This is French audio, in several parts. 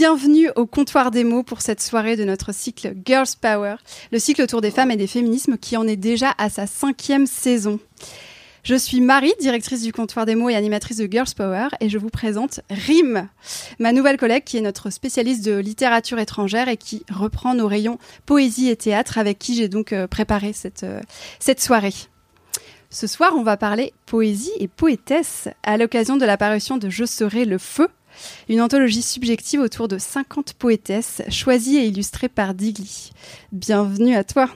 Bienvenue au comptoir des mots pour cette soirée de notre cycle Girls Power, le cycle autour des femmes et des féminismes qui en est déjà à sa cinquième saison. Je suis Marie, directrice du comptoir des mots et animatrice de Girls Power, et je vous présente Rim, ma nouvelle collègue qui est notre spécialiste de littérature étrangère et qui reprend nos rayons poésie et théâtre avec qui j'ai donc euh, préparé cette, euh, cette soirée. Ce soir, on va parler poésie et poétesse à l'occasion de l'apparition de Je serai le feu, une anthologie subjective autour de 50 poétesses choisies et illustrées par Digli. Bienvenue à toi.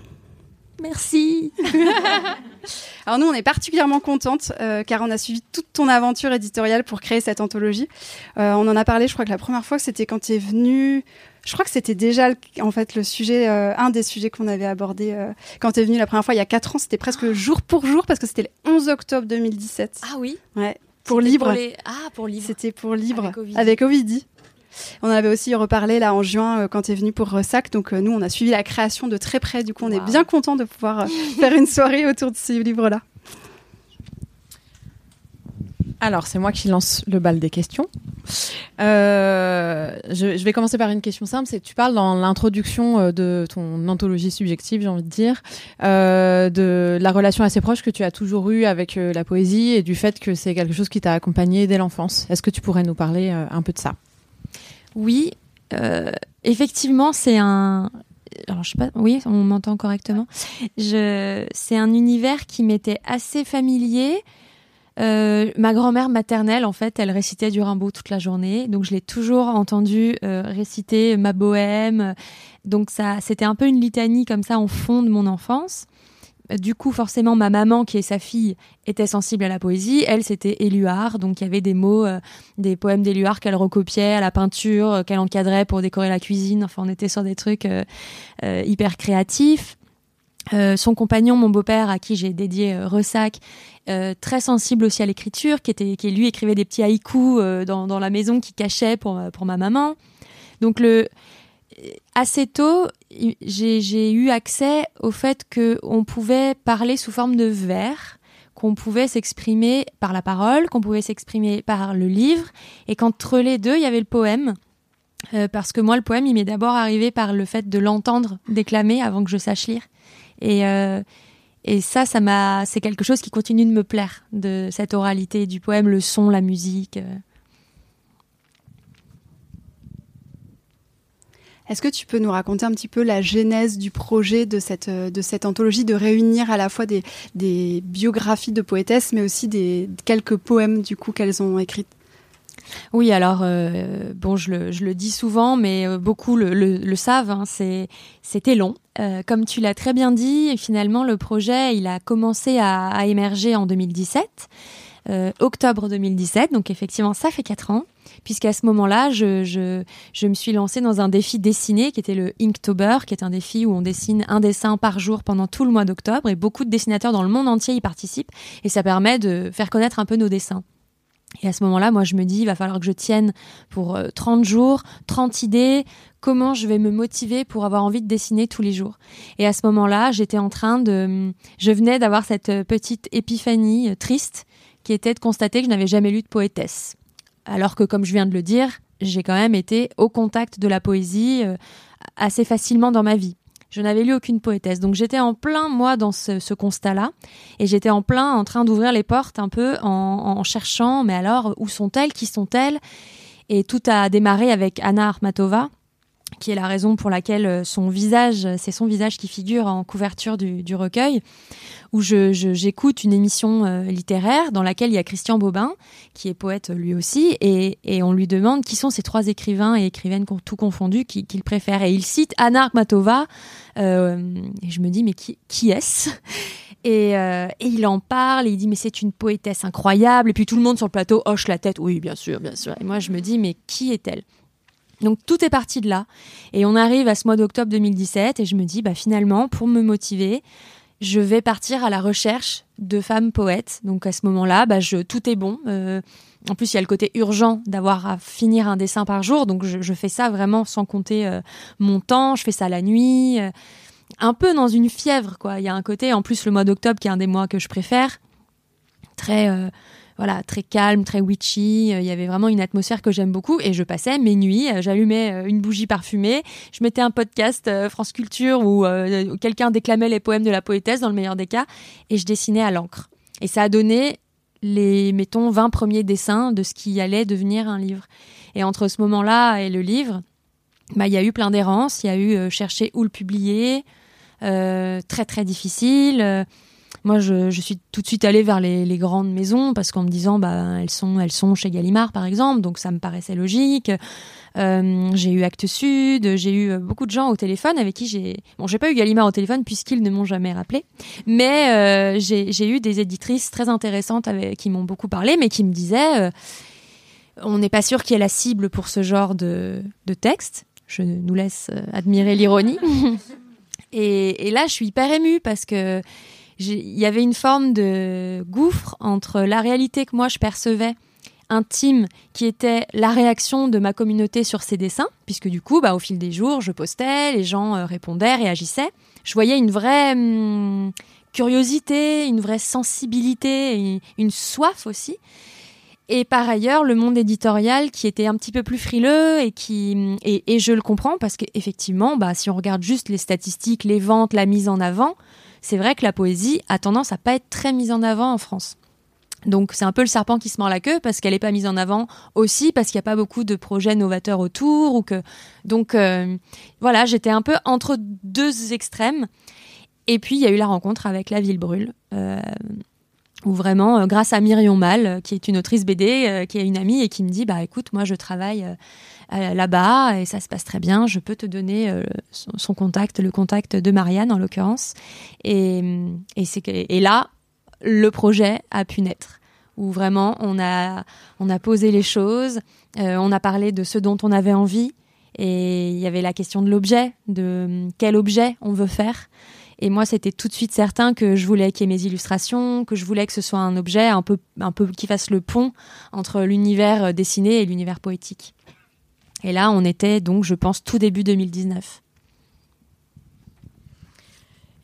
Merci. Alors nous, on est particulièrement contente euh, car on a suivi toute ton aventure éditoriale pour créer cette anthologie. Euh, on en a parlé, je crois que la première fois, c'était quand tu es venu. Je crois que c'était déjà en fait le sujet, euh, un des sujets qu'on avait abordé quand tu es venu la première fois il y a quatre ans. C'était presque jour pour jour parce que c'était le 11 octobre 2017. Ah oui. Ouais. Pour libre. Ah pour libre. C'était pour libre avec Ovidie. On en avait aussi reparlé là en juin euh, quand tu es venu pour Ressac. Donc euh, nous, on a suivi la création de très près. Du coup, on est bien content de pouvoir euh, faire une soirée autour de ces livres-là. Alors, c'est moi qui lance le bal des questions. je, vais commencer par une question simple. C'est tu parles dans l'introduction de ton anthologie subjective, j'ai envie de dire, de la relation assez proche que tu as toujours eue avec la poésie et du fait que c'est quelque chose qui t'a accompagné dès l'enfance. Est-ce que tu pourrais nous parler un peu de ça? Oui, euh, effectivement, c'est un. Alors, je sais pas, oui, on m'entend correctement. C'est un univers qui m'était assez familier. Euh, ma grand-mère maternelle, en fait, elle récitait du Rimbaud toute la journée, donc je l'ai toujours entendu euh, réciter ma bohème. Donc ça, c'était un peu une litanie comme ça en fond de mon enfance. Du coup, forcément, ma maman, qui est sa fille, était sensible à la poésie. Elle, c'était Éluard, donc il y avait des mots, euh, des poèmes d'Éluard qu'elle recopiait à la peinture, euh, qu'elle encadrait pour décorer la cuisine. Enfin, on était sur des trucs euh, hyper créatifs. son compagnon, mon beau-père, à qui j'ai dédié Ressac, très sensible aussi à l'écriture, qui était, qui lui écrivait des petits haïkus dans, dans, la maison qui cachait pour, pour ma maman. Donc le, assez tôt, j'ai eu accès au fait qu'on pouvait parler sous forme de vers, qu'on pouvait s'exprimer par la parole, qu'on pouvait s'exprimer par le livre, et qu'entre les deux, il y avait le poème. Euh, parce que moi, le poème, il m'est d'abord arrivé par le fait de l'entendre déclamer avant que je sache lire. Et, euh, et ça, ça m'a, c'est quelque chose qui continue de me plaire, de cette oralité du poème, le son, la musique. Euh. Est-ce que tu peux nous raconter un petit peu la genèse du projet de cette, de cette anthologie, de réunir à la fois des, des biographies de poétesses, mais aussi des quelques poèmes du coup qu'elles ont écrits? Oui, alors euh, bon, je le, je le, dis souvent, mais euh, beaucoup le, le, savent. Hein, c'était long. Euh, comme tu l'as très bien dit, finalement, le projet, il a commencé à, émerger en 2017, octobre 2017. Donc effectivement, ça fait quatre ans puisqu'à ce moment-là, je, je, me suis lancée dans un défi dessiné qui était le Inktober, qui est un défi où on dessine un dessin par jour pendant tout le mois d'octobre, et beaucoup de dessinateurs dans le monde entier y participent, et ça permet de faire connaître un peu nos dessins. Et à ce moment-là, moi, je me dis, il va falloir que je tienne pour 30 euh, jours, 30 idées, comment je vais me motiver pour avoir envie de dessiner tous les jours. Et à ce moment-là, j'étais en train de... Je venais d'avoir cette petite épiphanie euh, triste qui était de constater que je n'avais jamais lu de poétesse alors que comme je viens de le dire, j'ai quand même été au contact de la poésie euh, assez facilement dans ma vie. Je n'avais lu aucune poétesse. Donc j'étais en plein, moi, dans ce, constat-là. Et j'étais en plein en train d'ouvrir les portes un peu en, cherchant, mais alors, où sont-elles? Qui sont-elles? Et tout a démarré avec Anna Armatova, qui est la raison pour laquelle euh, son visage, c'est son visage qui figure en couverture du, recueil, où j'écoute je, une émission euh, littéraire dans laquelle il y a Christian Bobin, qui est poète lui aussi, et, on lui demande qui sont ces trois écrivains et écrivaines tout confondus qu'il préfère. Et il cite Anna Akhmatova, euh, et je me dis, mais qui, qui est-ce? Et, et, il en parle, et il dit mais c'est une poétesse incroyable. Et puis tout le monde sur le plateau hoche la tête, oui bien sûr, bien sûr. Et moi je me dis mais qui est-elle? Donc tout est parti de là. Et on arrive à ce mois d'octobre 2017 et je me dis, bah, finalement, pour me motiver, je vais partir à la recherche de femmes poètes. Donc à ce moment-là, bah, je, tout est bon. Euh, en plus, il y a le côté urgent d'avoir à finir un dessin par jour. Donc je, fais ça vraiment sans compter euh, mon temps. Je fais ça la nuit. Euh, un peu dans une fièvre, quoi. Il y a un côté, en plus, le mois d'octobre, qui est un des mois que je préfère, très voilà, très calme, très witchy. Euh, il y avait vraiment une atmosphère que j'aime beaucoup et je passais mes nuits, euh, j'allumais euh, une bougie parfumée, je mettais un podcast France Culture où quelqu'un déclamait les poèmes de la poétesse dans le meilleur des cas et je dessinais à l'encre. Et ça a donné les, mettons, 20 premiers dessins de ce qui allait devenir un livre. Et entre ce moment-là et le livre, bah, il y a eu plein d'errances, il y a eu chercher où le publier, très très difficile moi, je, suis tout de suite allée vers les, grandes maisons parce qu'en me disant, bah, elles sont, elles sont chez Gallimard, par exemple, donc ça me paraissait logique. Euh, j'ai eu Actes Sud, j'ai eu beaucoup de gens au téléphone avec qui j'ai, bon, j'ai pas eu Gallimard au téléphone puisqu'ils ne m'ont jamais rappelé, mais euh, j'ai eu des éditrices très intéressantes avec, qui m'ont beaucoup parlé, mais qui me disaient, euh, on n'est pas sûr qui est la cible pour ce genre de, de texte. Je nous laisse admirer l'ironie. et, et là, je suis hyper émue parce que il y avait une forme de gouffre entre la réalité que moi je percevais intime qui était la réaction de ma communauté sur ces dessins, puisque du coup, bah, au fil des jours, je postais, les gens euh, répondaient, réagissaient. Je voyais une vraie hum, curiosité, une vraie sensibilité, une soif aussi. Et par ailleurs, le monde éditorial qui était un petit peu plus frileux et qui hum, et, et je le comprends parce qu'effectivement, bah, si on regarde juste les statistiques, les ventes, la mise en avant, c'est vrai que la poésie a tendance à pas être très mise en avant en France. Donc c'est un peu le serpent qui se mord la queue parce qu'elle n'est pas mise en avant aussi parce qu'il n'y a pas beaucoup de projets novateurs autour ou que donc euh, voilà j'étais un peu entre deux extrêmes et puis il y a eu la rencontre avec La Ville Brûle euh, où vraiment euh, grâce à Myrion Mal qui est une autrice BD qui est une amie et qui me dit bah écoute moi je travaille là-bas et ça se passe très bien. Je peux te donner euh, son, contact, le contact de Marianne en l'occurrence. Et, et, c'est et là, le projet a pu naître où vraiment on a, on a posé les choses, euh, on a parlé de ce dont on avait envie, et il y avait la question de l'objet, de quel objet on veut faire. Et moi, c'était tout de suite certain que je voulais qu'il y ait mes illustrations, que je voulais que ce soit un objet un peu, un peu qui fasse le pont entre l'univers dessiné et l'univers poétique. Et là, on était donc, je pense, tout début 2019.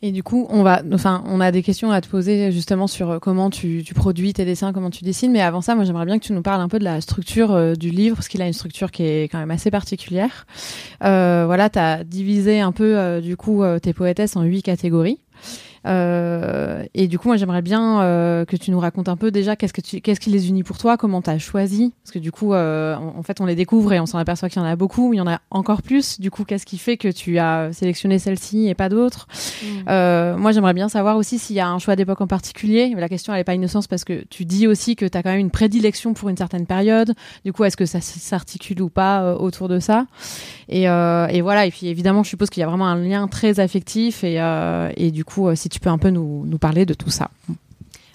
Et du coup, on va, enfin, on a des questions à te poser justement sur euh, comment tu, produis tes dessins, comment tu dessines. Mais avant ça, moi, j'aimerais bien que tu nous parles un peu de la structure euh, du livre, parce qu'il a une structure qui est quand même assez particulière. Euh, voilà, tu as divisé un peu, du coup, tes poétesses en huit catégories. Euh, et du coup, moi, j'aimerais bien euh, que tu nous racontes un peu déjà qu'est-ce que tu, qu'est-ce qui les unit pour toi, comment tu as choisi, parce que du coup, euh, en, fait, on les découvre et on s'en aperçoit qu'il y en a beaucoup, il y en a encore plus. Du coup, qu'est-ce qui fait que tu as sélectionné celle-ci et pas d'autres? Mmh. Moi, j'aimerais bien savoir aussi s'il y a un choix d'époque en particulier. La question, elle est pas innocente parce que tu dis aussi que tu as quand même une prédilection pour une certaine période. Du coup, est-ce que ça s'articule ou pas autour de ça? Et, et, voilà. Et puis, évidemment, je suppose qu'il y a vraiment un lien très affectif et, et du coup, si tu peux un peu nous, parler de tout ça.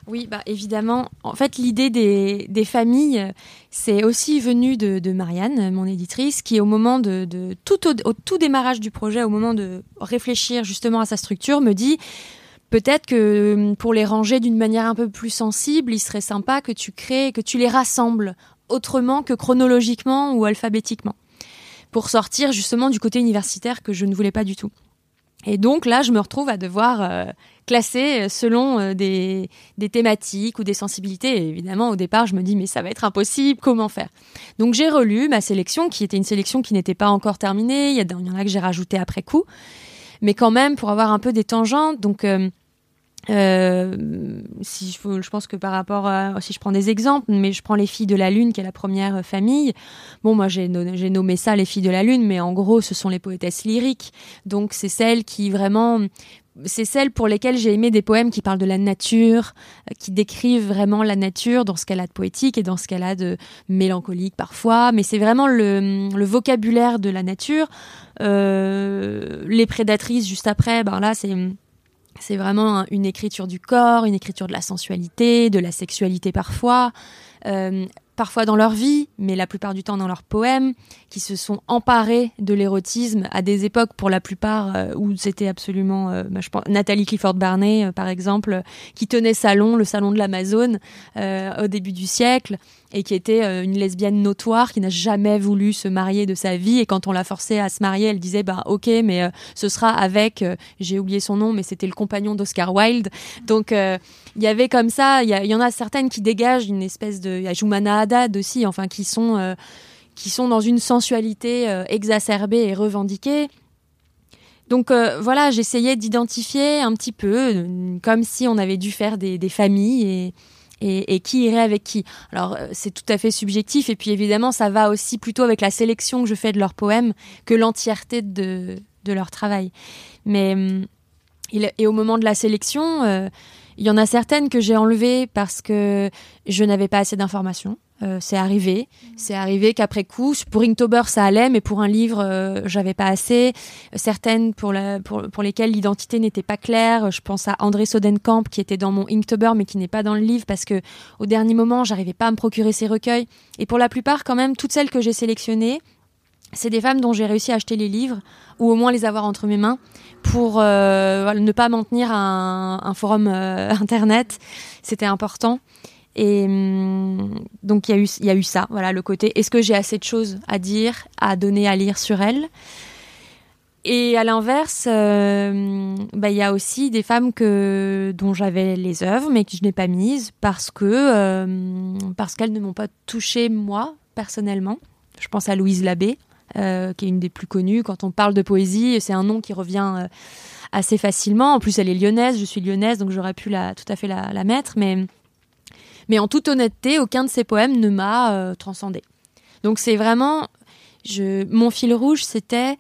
Oui, bah évidemment. En fait, l'idée des, familles, c'est aussi venu de, Marianne, mon éditrice, qui au moment de, tout au, tout démarrage du projet, au moment de réfléchir justement à sa structure, me dit peut-être que hum, pour les ranger d'une manière un peu plus sensible, il serait sympa que tu crées, que tu les rassembles autrement que chronologiquement ou alphabétiquement, pour sortir justement du côté universitaire que je ne voulais pas du tout. Et donc là, je me retrouve à devoir euh, classer selon euh, des, thématiques ou des sensibilités. Et évidemment, au départ, je me dis, mais ça va être impossible, comment faire? Donc j'ai relu ma sélection, qui était une sélection qui n'était pas encore terminée. Il y, en a que j'ai rajouté après coup. Mais quand même, pour avoir un peu des tangentes. Donc... Euh, euh, si je, je, pense que par rapport à, si je prends des exemples, mais je prends les filles de la lune qui est la première famille. Bon, moi j'ai nommé ça les filles de la lune, mais en gros ce sont les poétesses lyriques. Donc c'est celles qui vraiment c'est celles pour lesquelles j'ai aimé des poèmes qui parlent de la nature, euh, qui décrivent vraiment la nature dans ce qu'elle a de poétique et dans ce qu'elle a de mélancolique parfois. Mais c'est vraiment le, le, vocabulaire de la nature. Euh, les prédatrices juste après, ben là c'est C'est vraiment une écriture du corps, une écriture de la sensualité, de la sexualité parfois. Euh, parfois dans leur vie, mais la plupart du temps dans leurs poèmes, qui se sont emparés de l'érotisme à des époques, pour la plupart, euh, où c'était absolument, euh, bah, je pense, Nathalie Clifford Barney, euh, par exemple, qui tenait salon, le salon de l'Amazone, au début du siècle, et qui était une lesbienne notoire, qui n'a jamais voulu se marier de sa vie, et quand on l'a forcée à se marier, elle disait, bah ok, mais ce sera avec, j'ai oublié son nom, mais c'était le compagnon d'Oscar Wilde. Donc, il y avait comme ça, il y, en a certaines qui dégagent une espèce de, il y a Jumana Haddad aussi, enfin, qui sont qui sont dans une sensualité euh, exacerbée et revendiquée. Donc euh, voilà, j'essayais d'identifier un petit peu, euh, comme si on avait dû faire des, familles et, et, qui irait avec qui. Alors c'est tout à fait subjectif et puis évidemment ça va aussi plutôt avec la sélection que je fais de leurs poèmes que l'entièreté de, leur travail. Mais et au moment de la sélection, il y en a certaines que j'ai enlevées parce que je n'avais pas assez d'informations. Euh, c'est arrivé. C'est arrivé qu'après coup, pour Inktober, ça allait, mais pour un livre, euh, j'avais pas assez. Certaines pour, la, pour, pour lesquelles l'identité n'était pas claire. Je pense à André Sodenkamp, qui était dans mon Inktober, mais qui n'est pas dans le livre, parce que au dernier moment, j'arrivais pas à me procurer ces recueils. Et pour la plupart, quand même, toutes celles que j'ai sélectionnées, c'est des femmes dont j'ai réussi à acheter les livres, ou au moins les avoir entre mes mains, pour euh, ne pas m'en tenir à un, un forum internet. C'était important. Et hum, donc il y y a eu ça, voilà le côté. Est-ce que j'ai assez de choses à dire, à donner, à lire sur elle? Et à l'inverse, euh, bah, il y a aussi des femmes que dont j'avais les œuvres mais que je n'ai pas mises parce euh, parce qu'elles ne m'ont pas touchée moi personnellement. Je pense à Louise Labbé, euh, qui est une des plus connues. Quand on parle de poésie, c'est un nom qui revient assez facilement. En plus, elle est lyonnaise, je suis lyonnaise, donc j'aurais pu la, tout à fait la, la mettre. Mais mais en toute honnêteté, aucun de ces poèmes ne m'a euh, transcendé. Donc c'est vraiment, mon fil rouge, c'était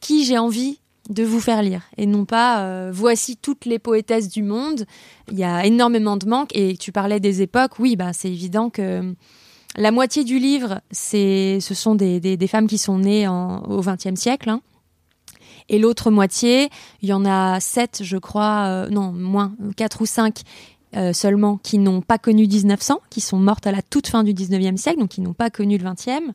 qui j'ai envie de vous faire lire et non pas euh, voici toutes les poétesses du monde. Il y a énormément de manques et tu parlais des époques. Oui, bah c'est évident que la moitié du livre, c'est, ce sont des, des, femmes qui sont nées au XXe siècle. Hein. Et l'autre moitié, il y en a sept, je crois, euh, non, moins, quatre ou cinq, euh, seulement qui n'ont pas connu 1900, qui sont mortes à la toute fin du 19e siècle, donc qui n'ont pas connu le 20e.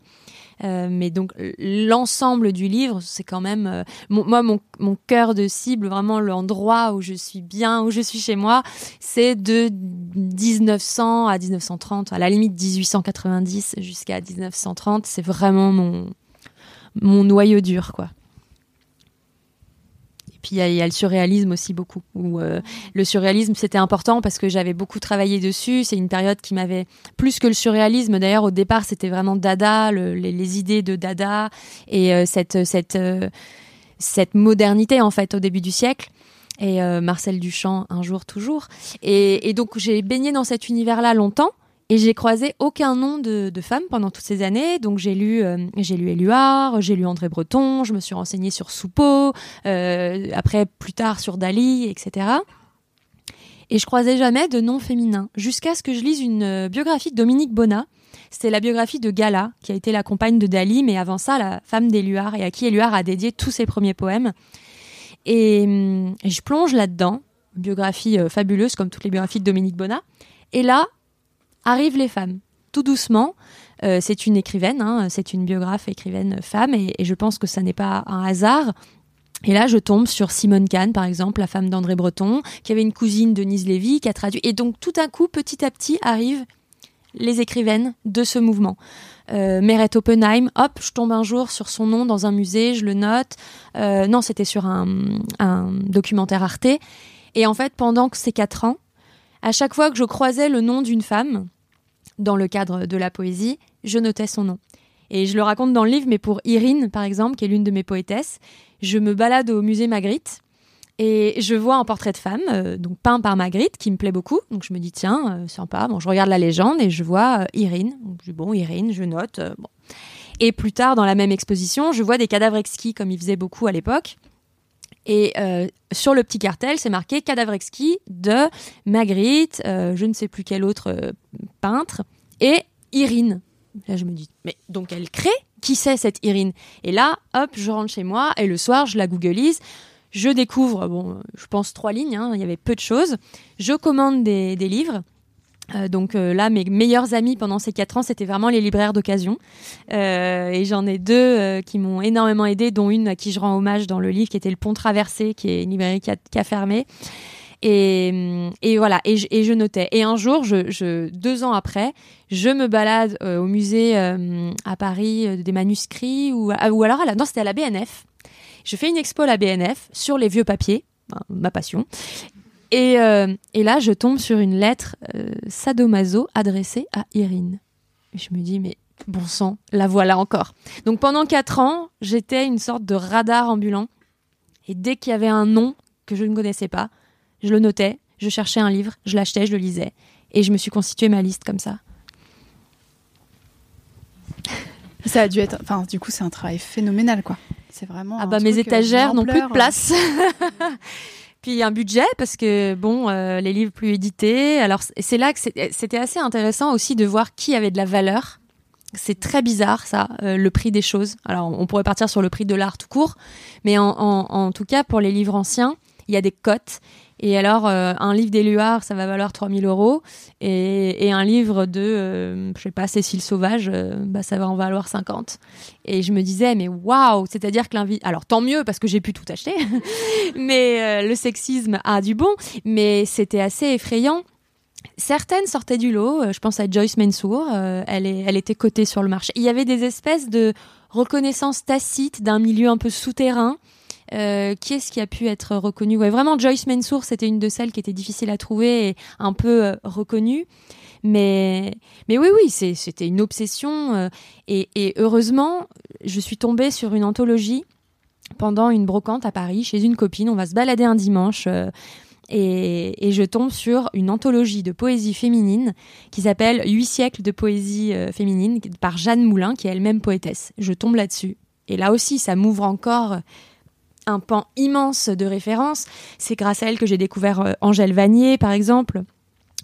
Euh, mais donc l'ensemble du livre, c'est quand même euh, moi mon, mon cœur de cible, vraiment l'endroit où je suis bien, où je suis chez moi, c'est de 1900 à 1930, à la limite 1890 jusqu'à 1930, c'est vraiment mon mon noyau dur quoi. Puis il y, a le surréalisme aussi beaucoup. Euh, le surréalisme, c'était important parce que j'avais beaucoup travaillé dessus. C'est une période qui m'avait plus que le surréalisme. D'ailleurs, au départ, c'était vraiment Dada, les, idées de Dada et euh, cette cette euh, cette modernité en fait au début du siècle et Marcel Duchamp un jour toujours. Et, et donc j'ai baigné dans cet univers-là longtemps. Et j'ai croisé aucun nom de, de femme pendant toutes ces années. Donc j'ai lu, euh, j'ai lu Éluard, j'ai lu André Breton, je me suis renseignée sur Soupeau, euh, après plus tard sur Dali, etc. Et je croisais jamais de nom féminin, jusqu'à ce que je lise une euh, biographie de Dominique Bonnat. C'était la biographie de Gala, qui a été la compagne de Dali, mais avant ça, la femme d'Éluard, et à qui Éluard a dédié tous ses premiers poèmes. Et, hum, je plonge là-dedans, biographie euh, fabuleuse, comme toutes les biographies de Dominique Bonnat. Et là, arrivent les femmes, tout doucement. Euh, c'est une écrivaine, hein, c'est une biographe écrivaine femme, et, je pense que ça n'est pas un hasard. Et là, je tombe sur Simone Kahn, par exemple, la femme d'André Breton, qui avait une cousine, Denise Lévy, qui a traduit. Et donc, tout d'un coup, petit à petit, arrivent les écrivaines de ce mouvement. Euh, Meret Oppenheim, hop, je tombe un jour sur son nom dans un musée, je le note. Euh, non, c'était sur un, un, documentaire Arte. Et en fait, pendant ces quatre ans, à chaque fois que je croisais le nom d'une femme, dans le cadre de la poésie, je notais son nom. Et je le raconte dans le livre, mais pour Irine, par exemple, qui est l'une de mes poétesses, je me balade au musée Magritte et je vois un portrait de femme, euh, donc peint par Magritte, qui me plaît beaucoup. Donc je me dis, tiens, euh, sympa. Bon, je regarde la légende et je vois euh, Irine. je dis, bon, Irine, je note. bon. Et plus tard, dans la même exposition, je vois des cadavres exquis, comme il faisait beaucoup à l'époque. Et sur le petit cartel, c'est marqué cadavre exquis de Magritte, je ne sais plus quel autre peintre, et Irine. Là, je me dis, mais donc elle crée? Qui c'est cette Irine? Et là, hop, je rentre chez moi et le soir, je la googleise. Je découvre, bon, je pense trois lignes, hein, il y avait peu de choses. Je commande des livres. Euh, donc euh, là, mes meilleurs amis pendant ces quatre ans, c'était vraiment les libraires d'occasion. Euh, et j'en ai deux qui m'ont énormément aidé, dont une à qui je rends hommage dans le livre, qui était Le Pont Traversé, qui est une librairie qui a, fermé. Et, voilà, et je, notais. Et un jour, deux ans après, je me balade au musée à Paris des manuscrits, ou, ou alors, à la, non, c'était à la BNF. Je fais une expo à la BNF sur les vieux papiers, ma passion. Et, euh, et là, je tombe sur une lettre euh, sadomaso adressée à Irine. Et je me dis, mais bon sang, la voilà encore. Donc pendant quatre ans, j'étais une sorte de radar ambulant. Et dès qu'il y avait un nom que je ne connaissais pas, je le notais, je cherchais un livre, je l'achetais, je le lisais. Et je me suis constitué ma liste comme ça. Ça a dû être. Enfin, du coup, c'est un travail phénoménal, quoi. C'est vraiment. Ah bah mes euh, étagères n'ont plus de place. Puis un budget parce que bon, euh, les livres plus édités. Alors c'est là que c'est- c'était assez intéressant aussi de voir qui avait de la valeur. C'est très bizarre ça, euh, le prix des choses. Alors on pourrait partir sur le prix de l'art tout court, mais en, en- en tout cas pour les livres anciens, il y a des cotes. Et alors euh, un livre d'Éluard, ça va valoir 3000 euros, et, un livre de, euh, je sais pas, Cécile Sauvage, euh, bah ça va en valoir 50. Et je me disais, mais waouh, c'est-à-dire que l'invite. Alors tant mieux parce que j'ai pu tout acheter, mais euh, le sexisme a du bon, mais c'était assez effrayant. Certaines sortaient du lot. Je pense à Joyce Mansour. elle, est, elle était cotée sur le marché. Il y avait des espèces de reconnaissance tacite d'un milieu un peu souterrain. Euh, qui est-ce qui a pu être reconnu Ouais, vraiment Joyce Mansour, c'était une de celles qui était difficile à trouver et un peu euh, reconnue. Mais, mais oui, oui, c'était une obsession. euh, et, heureusement, je suis tombée sur une anthologie pendant une brocante à Paris chez une copine. On va se balader un dimanche. et, je tombe sur une anthologie de poésie féminine qui s'appelle Huit siècles de poésie féminine par Jeanne Moulin, qui est elle-même poétesse. Je tombe là-dessus. Et là aussi, ça m'ouvre encore un pan immense de références. C'est grâce à elle que j'ai découvert euh, Angèle Vanier, par exemple,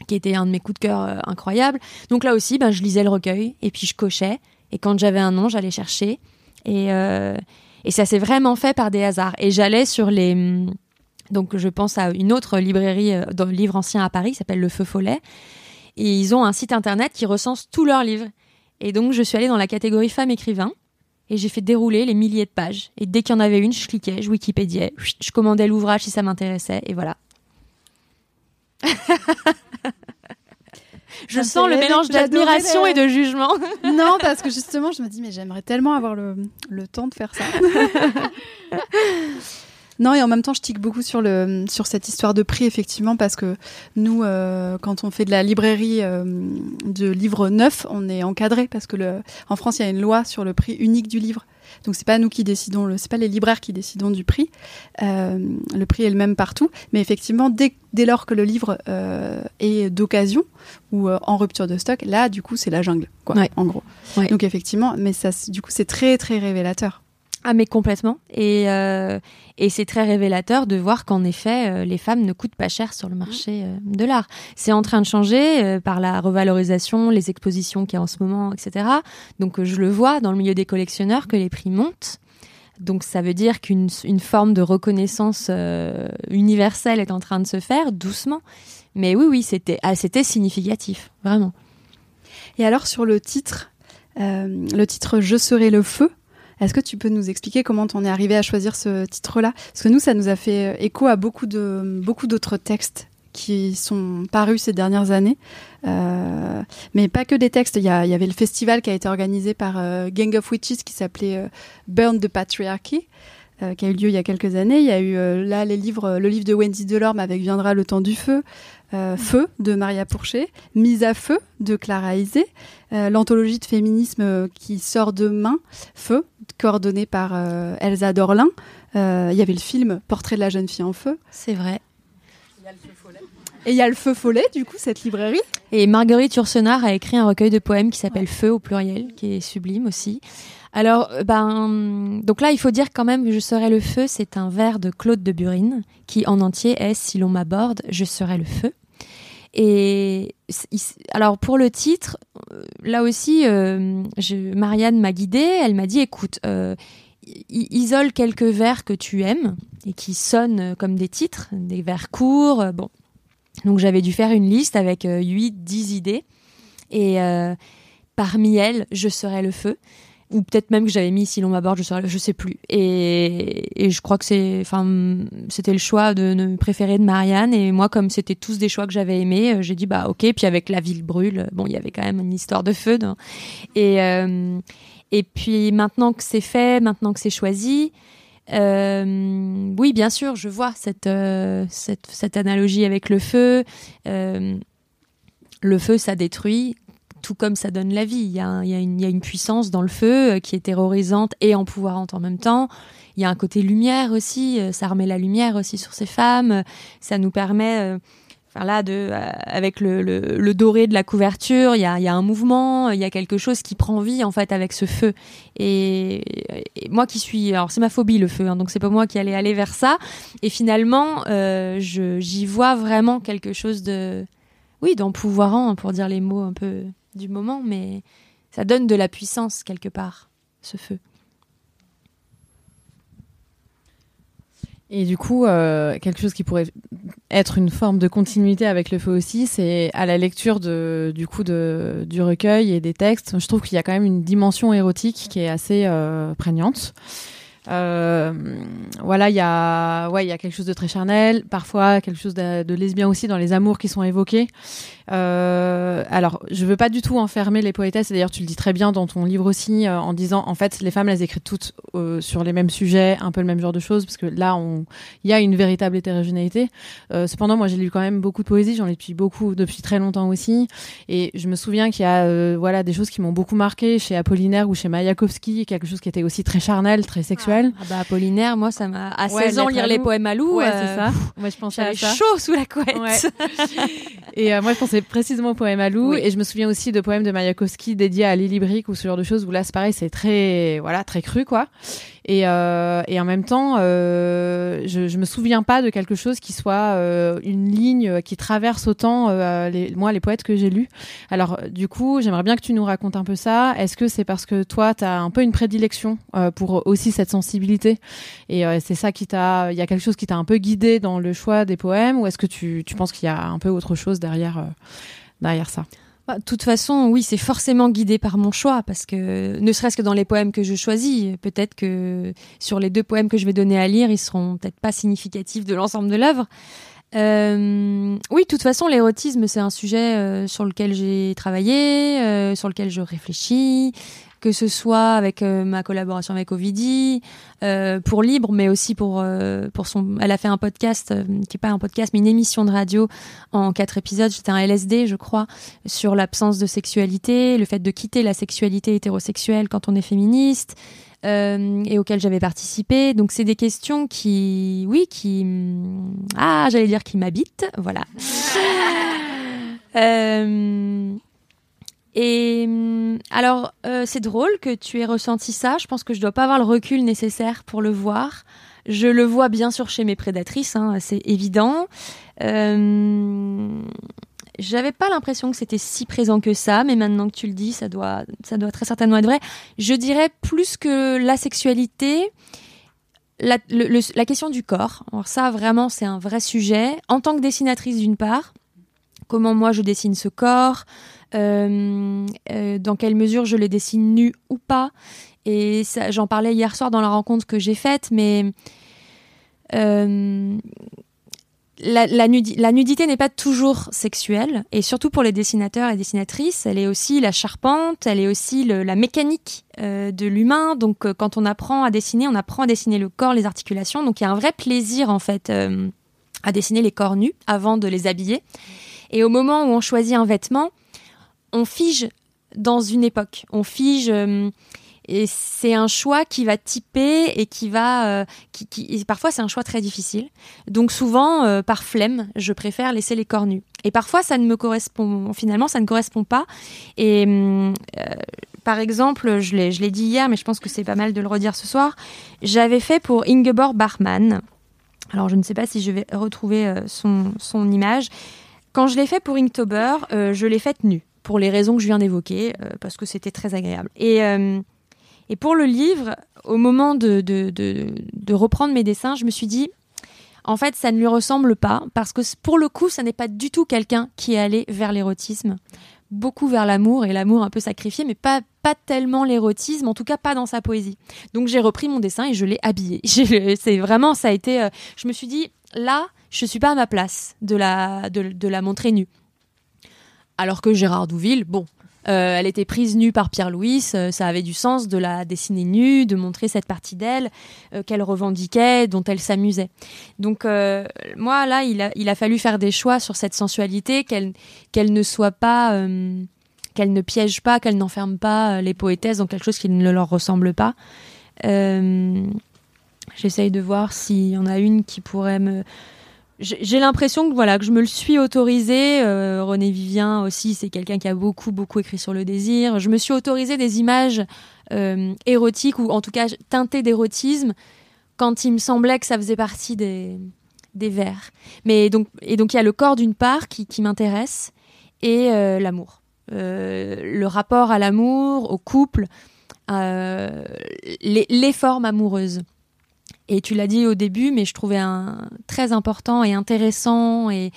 qui était un de mes coups de cœur euh, incroyables. Donc là aussi, ben, je lisais le recueil et puis je cochais. Et quand j'avais un nom, j'allais chercher. Et, euh, et ça s'est vraiment fait par des hasards. Et j'allais sur les... hum, Donc je pense à une autre librairie euh, dans le livre ancien à Paris s'appelle Le Feu Follet. Et ils ont un site internet qui recense tous leurs livres. Et donc je suis allée dans la catégorie femmes écrivains et j'ai fait dérouler les milliers de pages. Et dès qu'il y en avait une, je cliquais, je Wikipédiais, je commandais l'ouvrage si ça m'intéressait, et voilà. je Ça sens le mélange d'admiration et de jugement. Non, parce que justement, je me dis, mais j'aimerais tellement avoir le, le temps de faire ça. non, et en même temps, je tique beaucoup sur, le, sur cette histoire de prix, effectivement, parce que nous, euh, quand on fait de la librairie euh, de livres neufs, on est encadré, parce que le, en France, il y a une loi sur le prix unique du livre. Donc c'est pas nous qui décidons, le, c'est pas les libraires qui décident du prix. Euh, le prix est le même partout, mais effectivement, dès, dès lors que le livre euh, est d'occasion ou euh, en rupture de stock, là, du coup, c'est la jungle, quoi, Ouais. en gros. Ouais. Donc effectivement, mais ça, du coup, c'est très très révélateur. Ah mais complètement. Et, euh, et c'est très révélateur de voir qu'en effet, euh, les femmes ne coûtent pas cher sur le marché euh, de l'art. C'est en train de changer par la revalorisation, les expositions qu'il y a en ce moment, etc. Donc je le vois dans le milieu des collectionneurs que les prix montent. Donc ça veut dire qu'une une forme de reconnaissance universelle est en train de se faire doucement. Mais oui, oui, c'était ah, significatif, vraiment. Et alors sur le titre, le titre Je serai le feu. Est-ce que tu peux nous expliquer comment on est arrivé à choisir ce titre-là? Parce que nous, ça nous a fait euh, écho à beaucoup d'autres textes qui sont parus ces dernières années, Euh, mais pas que des textes. Il y, avait le festival qui a été organisé par euh, Gang of Witches qui s'appelait Burn the Patriarchy, qui a eu lieu il y a quelques années. Il y a eu là les livres, le livre de Wendy Delorme avec Viendra le temps du feu, euh, Feu de Maria Pourchet, Mise à feu de Clara Isé, euh, l'anthologie de féminisme euh, qui sort demain, Feu, coordonnée par euh, Elsa Dorlin. Il y avait le film Portrait de la jeune fille en feu. C'est vrai. Et il y a le Feu Follet, du coup, cette librairie. Et Marguerite Yourcenar a écrit un recueil de poèmes qui s'appelle Feu au pluriel, qui est sublime aussi. Alors, euh, ben, donc là, il faut dire quand même Je serai le feu, c'est un vers de Claude de Burine, qui en entier est Si l'on m'aborde, je serai le feu. Et alors pour le titre, euh, là aussi, euh, Marianne m'a guidée. Elle m'a dit, écoute, isole quelques vers que tu aimes et qui sonnent comme des titres, des vers courts. Bon, donc j'avais dû faire une liste avec 8, 10 idées et parmi elles, je serai le feu ou peut-être même que j'avais mis si l'on m'aborde je serais je sais plus. Et, je crois que c'était le choix de, préférer de Marianne. Et moi comme c'était tous des choix que j'avais aimés euh, j'ai dit bah ok. Puis avec la ville brûle bon il y avait quand même une histoire de feu et euh, et puis maintenant que c'est fait maintenant que c'est choisi euh, oui bien sûr je vois cette analogie avec le feu. Le feu ça détruit tout comme ça donne la vie. Il y, a, une puissance dans le feu euh, qui est terrorisante et empouvoirante en même temps. Il y a un côté lumière aussi, euh, ça remet la lumière aussi sur ces femmes. Ça nous permet, euh, enfin là, de, avec le, doré de la couverture, il y, a, un mouvement, il y a quelque chose qui prend vie en fait avec ce feu. Et, moi qui suis, alors c'est ma phobie le feu, hein, donc c'est pas moi qui allais aller vers ça. Et finalement, j'y vois vraiment quelque chose de, oui, d'empouvoirant pour dire les mots un peu du moment, mais ça donne de la puissance quelque part, ce feu. Et du coup, euh, quelque chose qui pourrait être une forme de continuité avec le feu aussi, c'est à la lecture de, du coup de, du recueil et des textes. Je trouve qu'il y a quand même une dimension érotique qui est assez euh, prégnante. Euh, voilà, il y a, ouais, il y a quelque chose de très charnel, parfois quelque chose de, lesbien aussi dans les amours qui sont évoqués. Euh, alors, je veux pas du tout enfermer les poétesses. D'ailleurs, tu le dis très bien dans ton livre aussi, euh, en disant, en fait, les femmes, elles écrivent toutes euh, sur les mêmes sujets, un peu le même genre de choses, parce que là, on, il y a une véritable hétérogénéité. Euh, cependant, moi, j'ai lu quand même beaucoup de poésie. J'en ai depuis beaucoup, depuis très longtemps aussi. Et je me souviens qu'il y a, voilà, des choses qui m'ont beaucoup marqué chez Apollinaire ou chez Mayakovsky, quelque chose qui était aussi très charnel, très sexuel. Ah, bah, Apollinaire, moi, ça m'a, à 16 ans, lire les poèmes à Lou. Ouais, c'est ça. Moi, je pensais à ça. chaud sous la couette. et moi, je pensais précisément au poème à Lou. Et je me souviens aussi de poèmes de Mayakovsky dédiés à Lily Brick ou ce genre de choses où là, c'est pareil, c'est très, voilà, très cru, quoi. Et, euh, et en même temps, euh, je, je me souviens pas de quelque chose qui soit euh, une ligne qui traverse autant les, moi les poètes que j'ai lus. Alors du coup, j'aimerais bien que tu nous racontes un peu ça. Est-ce que c'est parce que toi, tu as un peu une prédilection pour aussi cette sensibilité? Et c'est ça qui t'a, il y a quelque chose qui t'a un peu guidé dans le choix des poèmes ou est-ce que tu, tu penses qu'il y a un peu autre chose derrière derrière ça? Bah, de toute façon, oui, c'est forcément guidé par mon choix, parce que ne serait-ce que dans les poèmes que je choisis, peut-être que sur les deux poèmes que je vais donner à lire, ils seront peut-être pas significatifs de l'ensemble de l'œuvre. Euh, oui, de toute façon, l'érotisme, c'est un sujet euh, sur lequel j'ai travaillé, euh, sur lequel je réfléchis, que ce soit avec euh, ma collaboration avec Ovidie, euh, pour Libre, mais aussi pour, euh, pour son. Elle a fait un podcast, qui n'est pas un podcast, mais une émission de radio en quatre épisodes. C'était un LSD, je crois, sur l'absence de sexualité, le fait de quitter la sexualité hétérosexuelle quand on est féministe. et auquel j'avais participé. Donc c'est des questions qui, oui, qui, ah, j'allais dire qui m'habitent, voilà. et hum, alors, euh, c'est drôle que tu aies ressenti ça. Je pense que je dois pas avoir le recul nécessaire pour le voir. Je le vois bien sûr chez mes prédatrices, hein, c'est évident. Euh, J'avais pas l'impression que c'était si présent que ça, mais maintenant que tu le dis, ça doit, ça doit très certainement être vrai. Je dirais plus que la sexualité. La, la question du corps, alors ça vraiment c'est un vrai sujet. En tant que dessinatrice d'une part, comment moi je dessine ce corps, dans quelle mesure je les dessine nus ou pas. Et j'en parlais hier soir dans la rencontre que j'ai faite, mais euh, la, nudité n'est pas toujours sexuelle, et surtout pour les dessinateurs et dessinatrices, elle est aussi la charpente, elle est aussi la mécanique de l'humain. Donc quand on apprend à dessiner, on apprend à dessiner le corps, les articulations. Donc il y a un vrai plaisir en fait à dessiner les corps nus avant de les habiller. Et au moment où on choisit un vêtement, on fige dans une époque. On fige. Euh, et c'est un choix qui va typer et qui va. Euh, qui, parfois, c'est un choix très difficile. Donc, souvent, euh, par flemme, je préfère laisser les corps nus. Et parfois, ça ne me correspond. Finalement, ça ne correspond pas. Et. par exemple, je l'ai dit hier, mais je pense que c'est pas mal de le redire ce soir. J'avais fait pour Ingeborg Bachmann. Alors, je ne sais pas si je vais retrouver son, son image. Quand je l'ai fait pour Inktober, je l'ai faite nue pour les raisons que je viens d'évoquer, euh, parce que c'était très agréable. Et, euh, pour le livre, au moment de, reprendre mes dessins, je me suis dit, en fait, ça ne lui ressemble pas, parce que pour le coup, ça n'est pas du tout quelqu'un qui est allé vers l'érotisme, beaucoup vers l'amour, et l'amour un peu sacrifié, mais pas, pas tellement l'érotisme, en tout cas pas dans sa poésie. Donc j'ai repris mon dessin et je l'ai habillé. C'est vraiment, ça a été, euh, je me suis dit, là, je suis pas à ma place de de, de la montrer nue. Alors que Gérard Douville, bon, euh, elle était prise nue par Pierre Louis, euh, ça avait du sens de la dessiner nue, de montrer cette partie d'elle euh, qu'elle revendiquait, dont elle s'amusait. Donc moi là, il a, fallu faire des choix sur cette sensualité, qu'elle qu'elle ne soit pas, qu'elle ne piège pas, qu'elle n'enferme pas les poétesses dans quelque chose qui ne leur ressemble pas. J'essaye de voir s'il y en a une qui pourrait me j'ai l'impression que voilà que je me le suis autorisé. Euh, René Vivien aussi, c'est quelqu'un qui a beaucoup beaucoup écrit sur le désir. Je me suis autorisé des images euh, érotiques ou en tout cas teintées d'érotisme quand il me semblait que ça faisait partie des des vers. Mais donc et donc il y a le corps d'une part qui, m'intéresse et euh, l'amour, le rapport à l'amour, au couple, les formes amoureuses. Et tu l'as dit au début, mais je trouvais un, très important et intéressant et,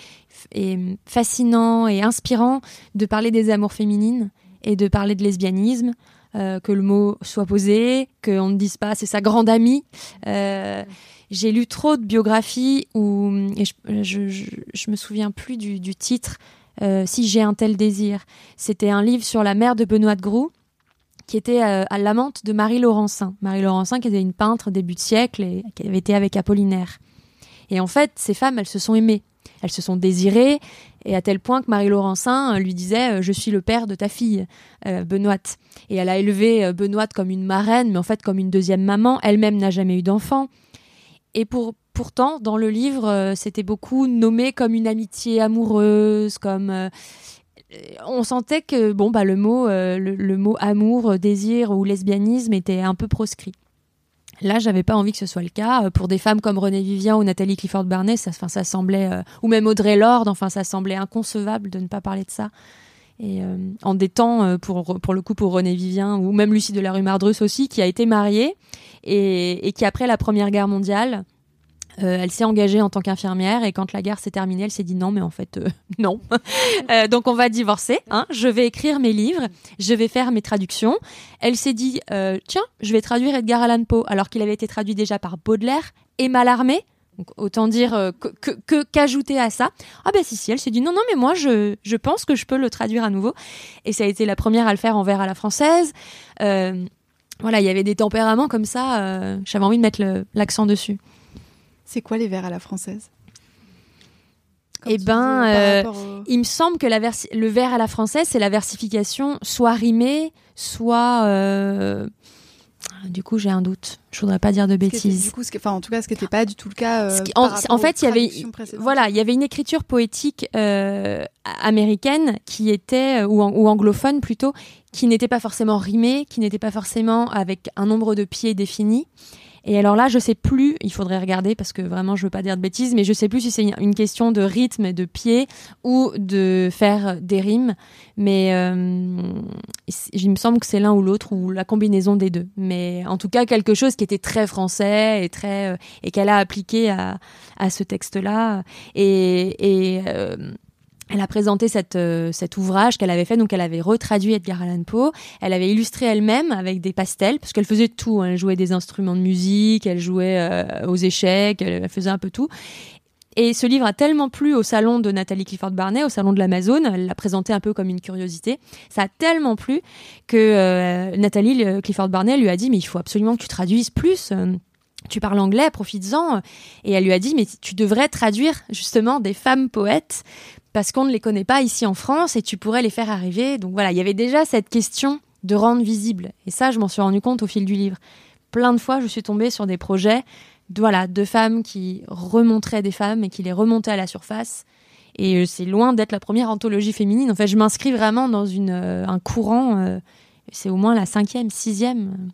fascinant et inspirant de parler des amours féminines et de parler de lesbianisme. Euh, que le mot soit posé, qu'on ne dise pas c'est sa grande amie. Euh, j'ai lu trop de biographies où, et je, me souviens plus du, titre, euh, Si j'ai un tel désir. C'était un livre sur la mère de Benoît de Groux, qui était euh, à l'amante de Marie Laurencin. Marie Laurencin qui était une peintre début de siècle et qui avait été avec Apollinaire. Et en fait, ces femmes, elles se sont aimées, elles se sont désirées, et à tel point que Marie Laurencin euh, lui disait euh, Je suis le père de ta fille, euh, Benoît. Et elle a élevé Benoît comme une marraine, mais en fait comme une deuxième maman. Elle-même n'a jamais eu d'enfant. Et pour, pourtant, dans le livre, c'était beaucoup nommé comme une amitié amoureuse, comme on sentait que bon bah le mot euh, le, mot amour, euh, désir ou lesbianisme était un peu proscrit. Là, j'avais pas envie que ce soit le cas. Euh, pour des femmes comme René Vivian ou Nathalie Clifford Barnet, ça, ça semblait, ou même Audrey Lorde, enfin, ça semblait inconcevable de ne pas parler de ça. Et en des temps, pour, pour le coup, pour René Vivien, ou même Lucie de la rue Mardrus aussi, qui a été mariée et qui, après la Première Guerre mondiale, euh, elle s'est engagée en tant qu'infirmière et quand la guerre s'est terminée, elle s'est dit non, mais en fait, euh, non. Euh, donc on va divorcer. Hein. Je vais écrire mes livres, je vais faire mes traductions. Elle s'est dit tiens, je vais traduire Edgar Allan Poe alors qu'il avait été traduit déjà par Baudelaire et Mallarmé. Donc autant dire que qu'ajouter à ça. Ah ben si si, elle s'est dit non non mais moi je je pense que je peux le traduire à nouveau. Et ça a été la première à le faire en vers à la française. voilà, il y avait des tempéraments comme ça. J'avais envie de mettre l'accent dessus. C'est quoi les vers à la française? Eh ben, euh, il me semble que la le vers à la française, c'est la versification soit rimée, soit. Euh, du coup, j'ai un doute. Je voudrais pas dire de bêtises. Du coup, enfin, en tout cas, ce qui n'était pas du tout le cas. Euh, en, fait, il y avait, voilà, il y avait une écriture poétique américaine qui était ou, ou anglophone plutôt, qui n'était pas forcément rimée, qui n'était pas forcément avec un nombre de pieds défini. Et alors là, je sais plus, il faudrait regarder parce que vraiment, je veux pas dire de bêtises, mais je sais plus si c'est une question de rythme de pied ou de faire des rimes. Mais euh, il me semble que c'est l'un ou l'autre ou la combinaison des deux. Mais en tout cas, quelque chose qui était très français et très euh, et qu'elle a appliqué à, à ce texte-là. Et, et euh, elle a présenté euh, cet ouvrage qu'elle avait fait, donc elle avait retraduit Edgar Allan Poe. Elle avait illustré elle-même avec des pastels, parce qu'elle faisait tout. Hein. Elle jouait des instruments de musique, elle jouait euh, aux échecs, elle, faisait un peu tout. Et ce livre a tellement plu au salon de Nathalie Clifford Barnet, au salon de l'Amazon, elle l'a présenté un peu comme une curiosité. Ça a tellement plu que euh, Nathalie Clifford Barnet lui a dit mais il faut absolument que tu traduises plus tu parles anglais, profites-en. Et elle lui a dit, mais tu devrais traduire justement des femmes poètes parce qu'on ne les connaît pas ici en France et tu pourrais les faire arriver. Donc voilà, il y avait déjà cette question de rendre visible. Et ça, je m'en suis rendu compte au fil du livre. Plein de fois, je suis tombée sur des projets de, voilà, de femmes qui remontraient des femmes et qui les remontaient à la surface. Et euh, c'est loin d'être la première anthologie féminine. En fait, je m'inscris vraiment dans une, euh, un courant. Euh, c'est au moins la cinquième, sixième.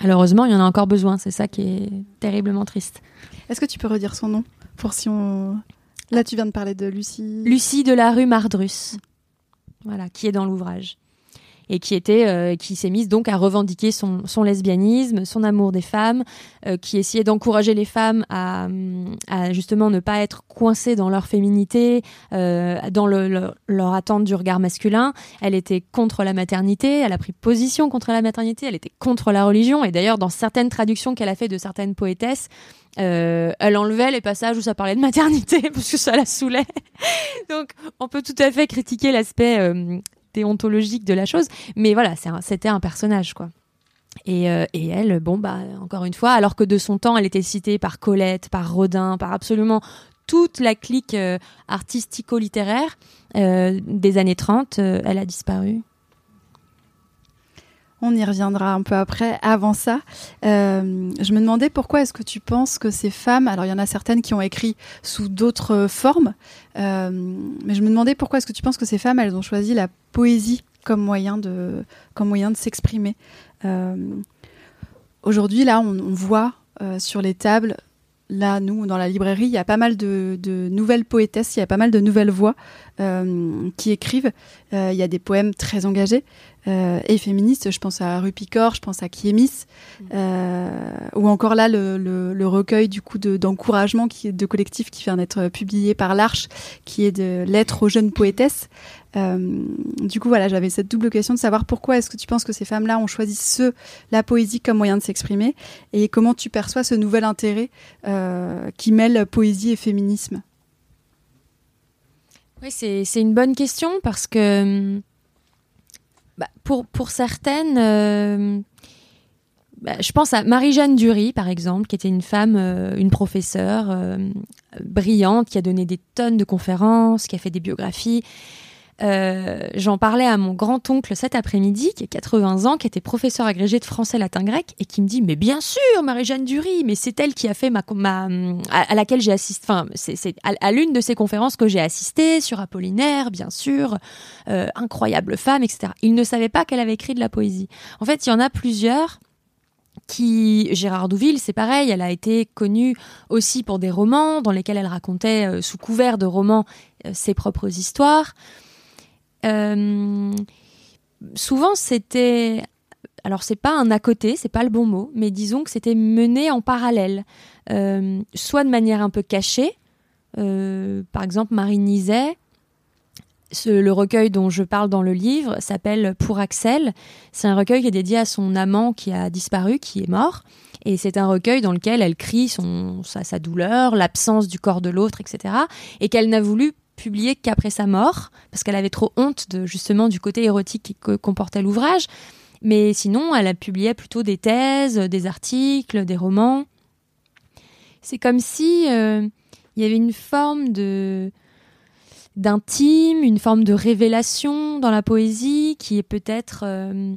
Malheureusement, il y en a encore besoin. C'est ça qui est terriblement triste. Est-ce que tu peux redire son nom pour si on Là, tu viens de parler de Lucie. Lucie de la rue Mardrus, voilà, qui est dans l'ouvrage. et qui était euh, qui s'est mise donc à revendiquer son, lesbianisme, son amour des femmes, euh, qui essayait d'encourager les femmes à, à, justement ne pas être coincées dans leur féminité, euh, dans le, leur attente du regard masculin. Elle était contre la maternité, elle a pris position contre la maternité, elle était contre la religion et d'ailleurs dans certaines traductions qu'elle a fait de certaines poétesses, euh, elle enlevait les passages où ça parlait de maternité parce que ça la saoulait. Donc, on peut tout à fait critiquer l'aspect euh, déontologique de la chose, mais voilà, c'était un, personnage, quoi. Et, euh, et, elle, bon, bah, encore une fois, alors que de son temps, elle était citée par Colette, par Rodin, par absolument toute la clique artistico-littéraire des années 30, elle a disparu. On y reviendra un peu après. Avant ça, euh, je me demandais pourquoi est-ce que tu penses que ces femmes, alors il y en a certaines qui ont écrit sous d'autres formes, euh, mais je me demandais pourquoi est-ce que tu penses que ces femmes, elles ont choisi la poésie comme moyen de, comme moyen de s'exprimer. Euh, aujourd'hui, là, on, voit sur les tables là, nous, dans la librairie, il y a pas mal de, nouvelles poétesses, il y a pas mal de nouvelles voix qui écrivent. Il y a des poèmes très engagés euh, et féministes. Je pense à Rupicor, je pense à Kiemis, ou encore là le, recueil du coup d'encouragement qui est de collectif qui vient d'être publié par l'Arche, qui est de lettres aux jeunes poétesses. Euh, du coup, voilà, j'avais cette double question de savoir pourquoi est-ce que tu penses que ces femmes-là ont choisi ce, la poésie comme moyen de s'exprimer? Et comment tu perçois ce nouvel intérêt euh, qui mêle poésie et féminisme? Oui, c'est une bonne question parce que bah, pour, certaines, euh, bah, je pense à Marie-Jeanne Dury, par exemple, qui était une femme, une professeure brillante, qui a donné des tonnes de conférences, qui a fait des biographies euh, j'en parlais à mon grand-oncle cet après-midi, qui a 80 ans, qui était professeur agrégé de français latin grec, et qui me dit Mais bien sûr, Marie-Jeanne Dury, mais c'est elle qui a fait ma. ma à, laquelle j'ai assisté. Enfin, c'est à, l'une de ces conférences que j'ai assisté, sur Apollinaire, bien sûr, euh, incroyable femme, etc. Il ne savait pas qu'elle avait écrit de la poésie. En fait, il y en a plusieurs qui Gérard Douville, c'est pareil, elle a été connue aussi pour des romans dans lesquels elle racontait euh, sous couvert de romans ses propres histoires. Euh, souvent, c'était. Alors, c'est pas un à côté, c'est pas le bon mot, mais disons que c'était mené en parallèle, euh, soit de manière un peu cachée. Euh, par exemple, Marie Nizet, le recueil dont je parle dans le livre s'appelle Pour Axel. C'est un recueil qui est dédié à son amant qui a disparu, qui est mort. Et c'est un recueil dans lequel elle crie son, sa, sa douleur, l'absence du corps de l'autre, etc. Et qu'elle n'a voulu publié qu'après sa mort, parce qu'elle avait trop honte de justement du côté érotique que comportait l'ouvrage. Mais sinon, elle a publié plutôt des thèses, des articles, des romans. C'est comme si euh, il y avait une forme de d'intime, une forme de révélation dans la poésie qui est peut-être euh,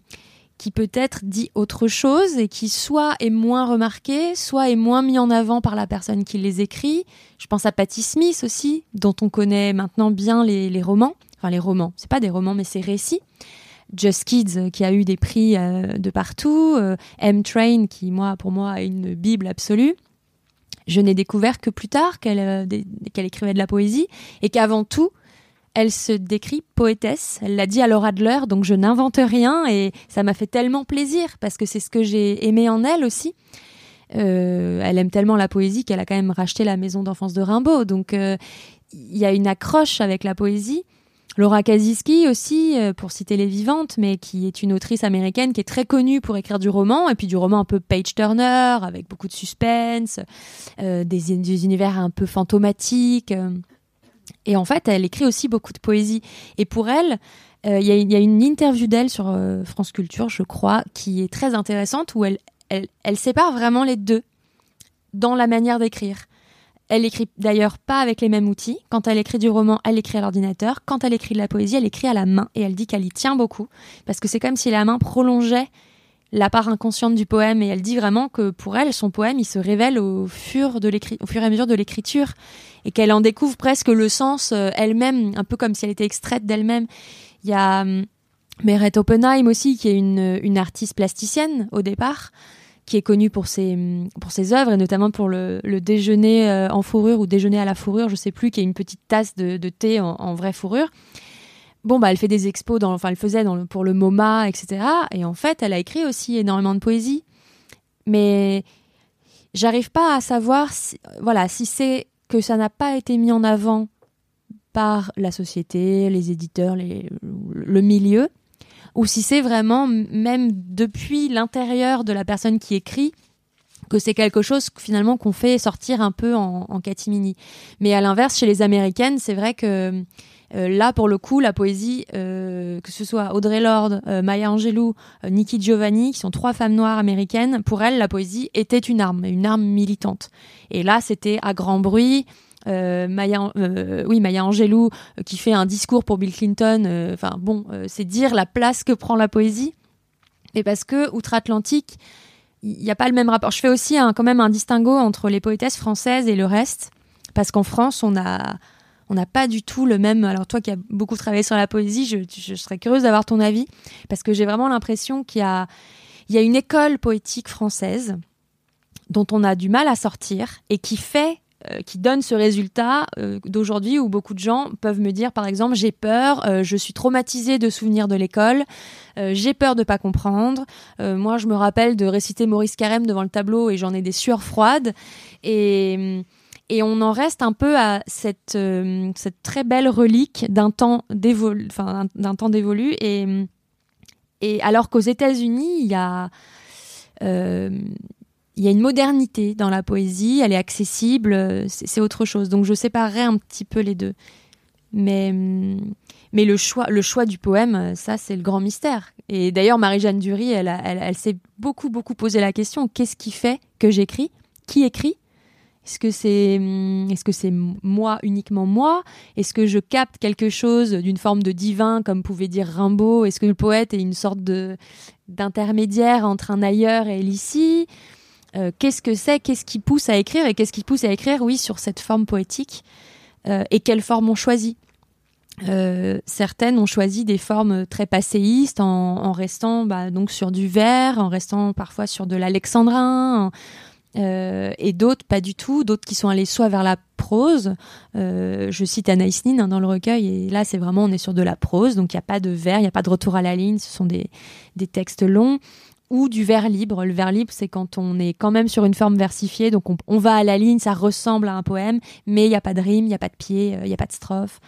qui peut-être dit autre chose et qui soit est moins remarqué, soit est moins mis en avant par la personne qui les écrit. Je pense à Patti Smith aussi, dont on connaît maintenant bien les, romans. Enfin, les romans, c'est pas des romans, mais c'est récits. Just Kids, euh, qui a eu des prix euh, de partout. Euh, M-Train, qui, moi, pour moi, est une bible absolue. Je n'ai découvert que plus tard qu'elle écrivait de la poésie et qu'avant tout, elle se décrit poétesse. Elle l'a dit à Laura Adler, donc je n'invente rien et ça m'a fait tellement plaisir parce que c'est ce que j'ai aimé en elle aussi. Euh, elle aime tellement la poésie qu'elle a quand même racheté la maison d'enfance de Rimbaud. Donc euh, il y a une accroche avec la poésie. Laura Kaziski aussi, euh, pour citer les vivantes, mais qui est une autrice américaine qui est très connue pour écrire du roman, et puis du roman un peu page-turner, avec beaucoup de suspense, des, des, univers un peu fantomatiques. Et en fait, elle écrit aussi beaucoup de poésie. Et pour elle, euh, il y, a une interview d'elle sur euh, France Culture, je crois, qui est très intéressante, où elle, elle, sépare vraiment les deux dans la manière d'écrire. Elle écrit d'ailleurs pas avec les mêmes outils. Quand elle écrit du roman, elle écrit à l'ordinateur. Quand elle écrit de la poésie, elle écrit à la main. Et elle dit qu'elle y tient beaucoup. Parce que c'est comme si la main prolongeait la part inconsciente du poème et elle dit vraiment que pour elle son poème il se révèle au fur de au fur et à mesure de l'écriture et qu'elle en découvre presque le sens euh, elle-même un peu comme si elle était extraite d'elle-même. Il y a euh, Meret Oppenheim aussi qui est une, une artiste plasticienne au départ qui est connue pour ses pour ses œuvres et notamment pour le, déjeuner euh, en fourrure ou déjeuner à la fourrure je sais plus qui est une petite tasse de, thé en vraie fourrure bon bah elle fait des expos dans enfin elle faisait dans pour le MoMA etc et en fait elle a écrit aussi énormément de poésie mais j'arrive pas à savoir si, voilà si c'est que ça n'a pas été mis en avant par la société les éditeurs le milieu ou si c'est vraiment même depuis l'intérieur de la personne qui écrit que c'est quelque chose finalement qu'on fait sortir un peu en, en catimini. Mais à l'inverse, chez les Américaines, c'est vrai que là, pour le coup, la poésie, euh, que ce soit Audrey Lorde, euh, Maya Angelou, Nikki Giovanni, qui sont trois femmes noires américaines, pour elles, la poésie était une arme, une arme militante. Et là, c'était à grand bruit. Maya, oui, Maya Angelou qui fait un discours pour Bill Clinton. Enfin bon, c'est dire la place que prend la poésie. Et parce que outre-Atlantique, il n'y a pas le même rapport. Je fais aussi un, quand même un distinguo entre les poétesses françaises et le reste, parce qu'en France, on a on n'a pas du tout le même. Alors toi qui as beaucoup travaillé sur la poésie, je, serais curieuse d'avoir ton avis parce que j'ai vraiment l'impression qu'il y a, une école poétique française dont on a du mal à sortir et qui fait euh, qui donne ce résultat euh, d'aujourd'hui où beaucoup de gens peuvent me dire par exemple j'ai peur, euh, je suis traumatisée de souvenirs de l'école, j'ai peur de pas comprendre. moi je me rappelle de réciter Maurice Carême devant le tableau et j'en ai des sueurs froides et et on en reste un peu à cette, euh, très belle relique d'un temps dévolu. Et, alors qu'aux États-Unis, il y a euh, il y a une modernité dans la poésie, elle est accessible, c'est autre chose. Donc je séparerais un petit peu les deux. Mais, le, choix, du poème, ça c'est le grand mystère. Et d'ailleurs, Marie-Jeanne Dury, elle, elle, elle s'est beaucoup, beaucoup posé la question, qu'est-ce qui fait que j'écris? Qui écrit? Est-ce que c'est hum, est-ce moi uniquement moi? Est-ce que je capte quelque chose d'une forme de divin comme pouvait dire Rimbaud? Est-ce que le poète est une sorte d'intermédiaire entre un ailleurs et l'ici? Euh, Qu'est-ce que c'est? Qu'est-ce qui pousse à écrire? Et qu'est-ce qui pousse à écrire? Oui, sur cette forme poétique. Euh, et quelle forme on choisit? Euh, certaines ont choisi des formes très passéistes en, restant bah, donc sur du vers, en restant parfois sur de l'alexandrin, euh, et d'autres pas du tout, d'autres qui sont allés soit vers la prose. Euh, je cite Anaïs Nin hein, dans le recueil, et là c'est vraiment on est sur de la prose, donc il n'y a pas de vers, il n'y a pas de retour à la ligne, ce sont des, des textes longs ou du vers libre. Le vers libre, c'est quand on est quand même sur une forme versifiée, donc on, on va à la ligne, ça ressemble à un poème, mais il n'y a pas de rime, il n'y a pas de pied, euh, il n'y a pas de strophe.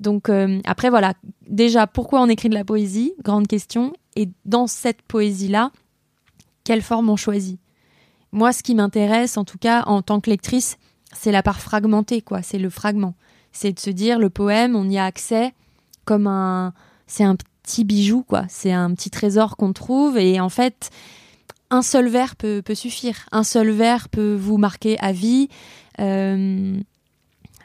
Donc après voilà, déjà pourquoi on écrit de la poésie? Grande question. Et dans cette poésie-là, quelle forme on choisit? Moi, ce qui m'intéresse, en tout cas, en tant que lectrice, c'est la part fragmentée, quoi. C'est le fragment. C'est de se dire, le poème, on y a accès comme un. C'est un petit bijou, quoi. C'est un petit trésor qu'on trouve. Et en fait, un seul vers peut, suffire. Un seul vers peut vous marquer à vie. Euh,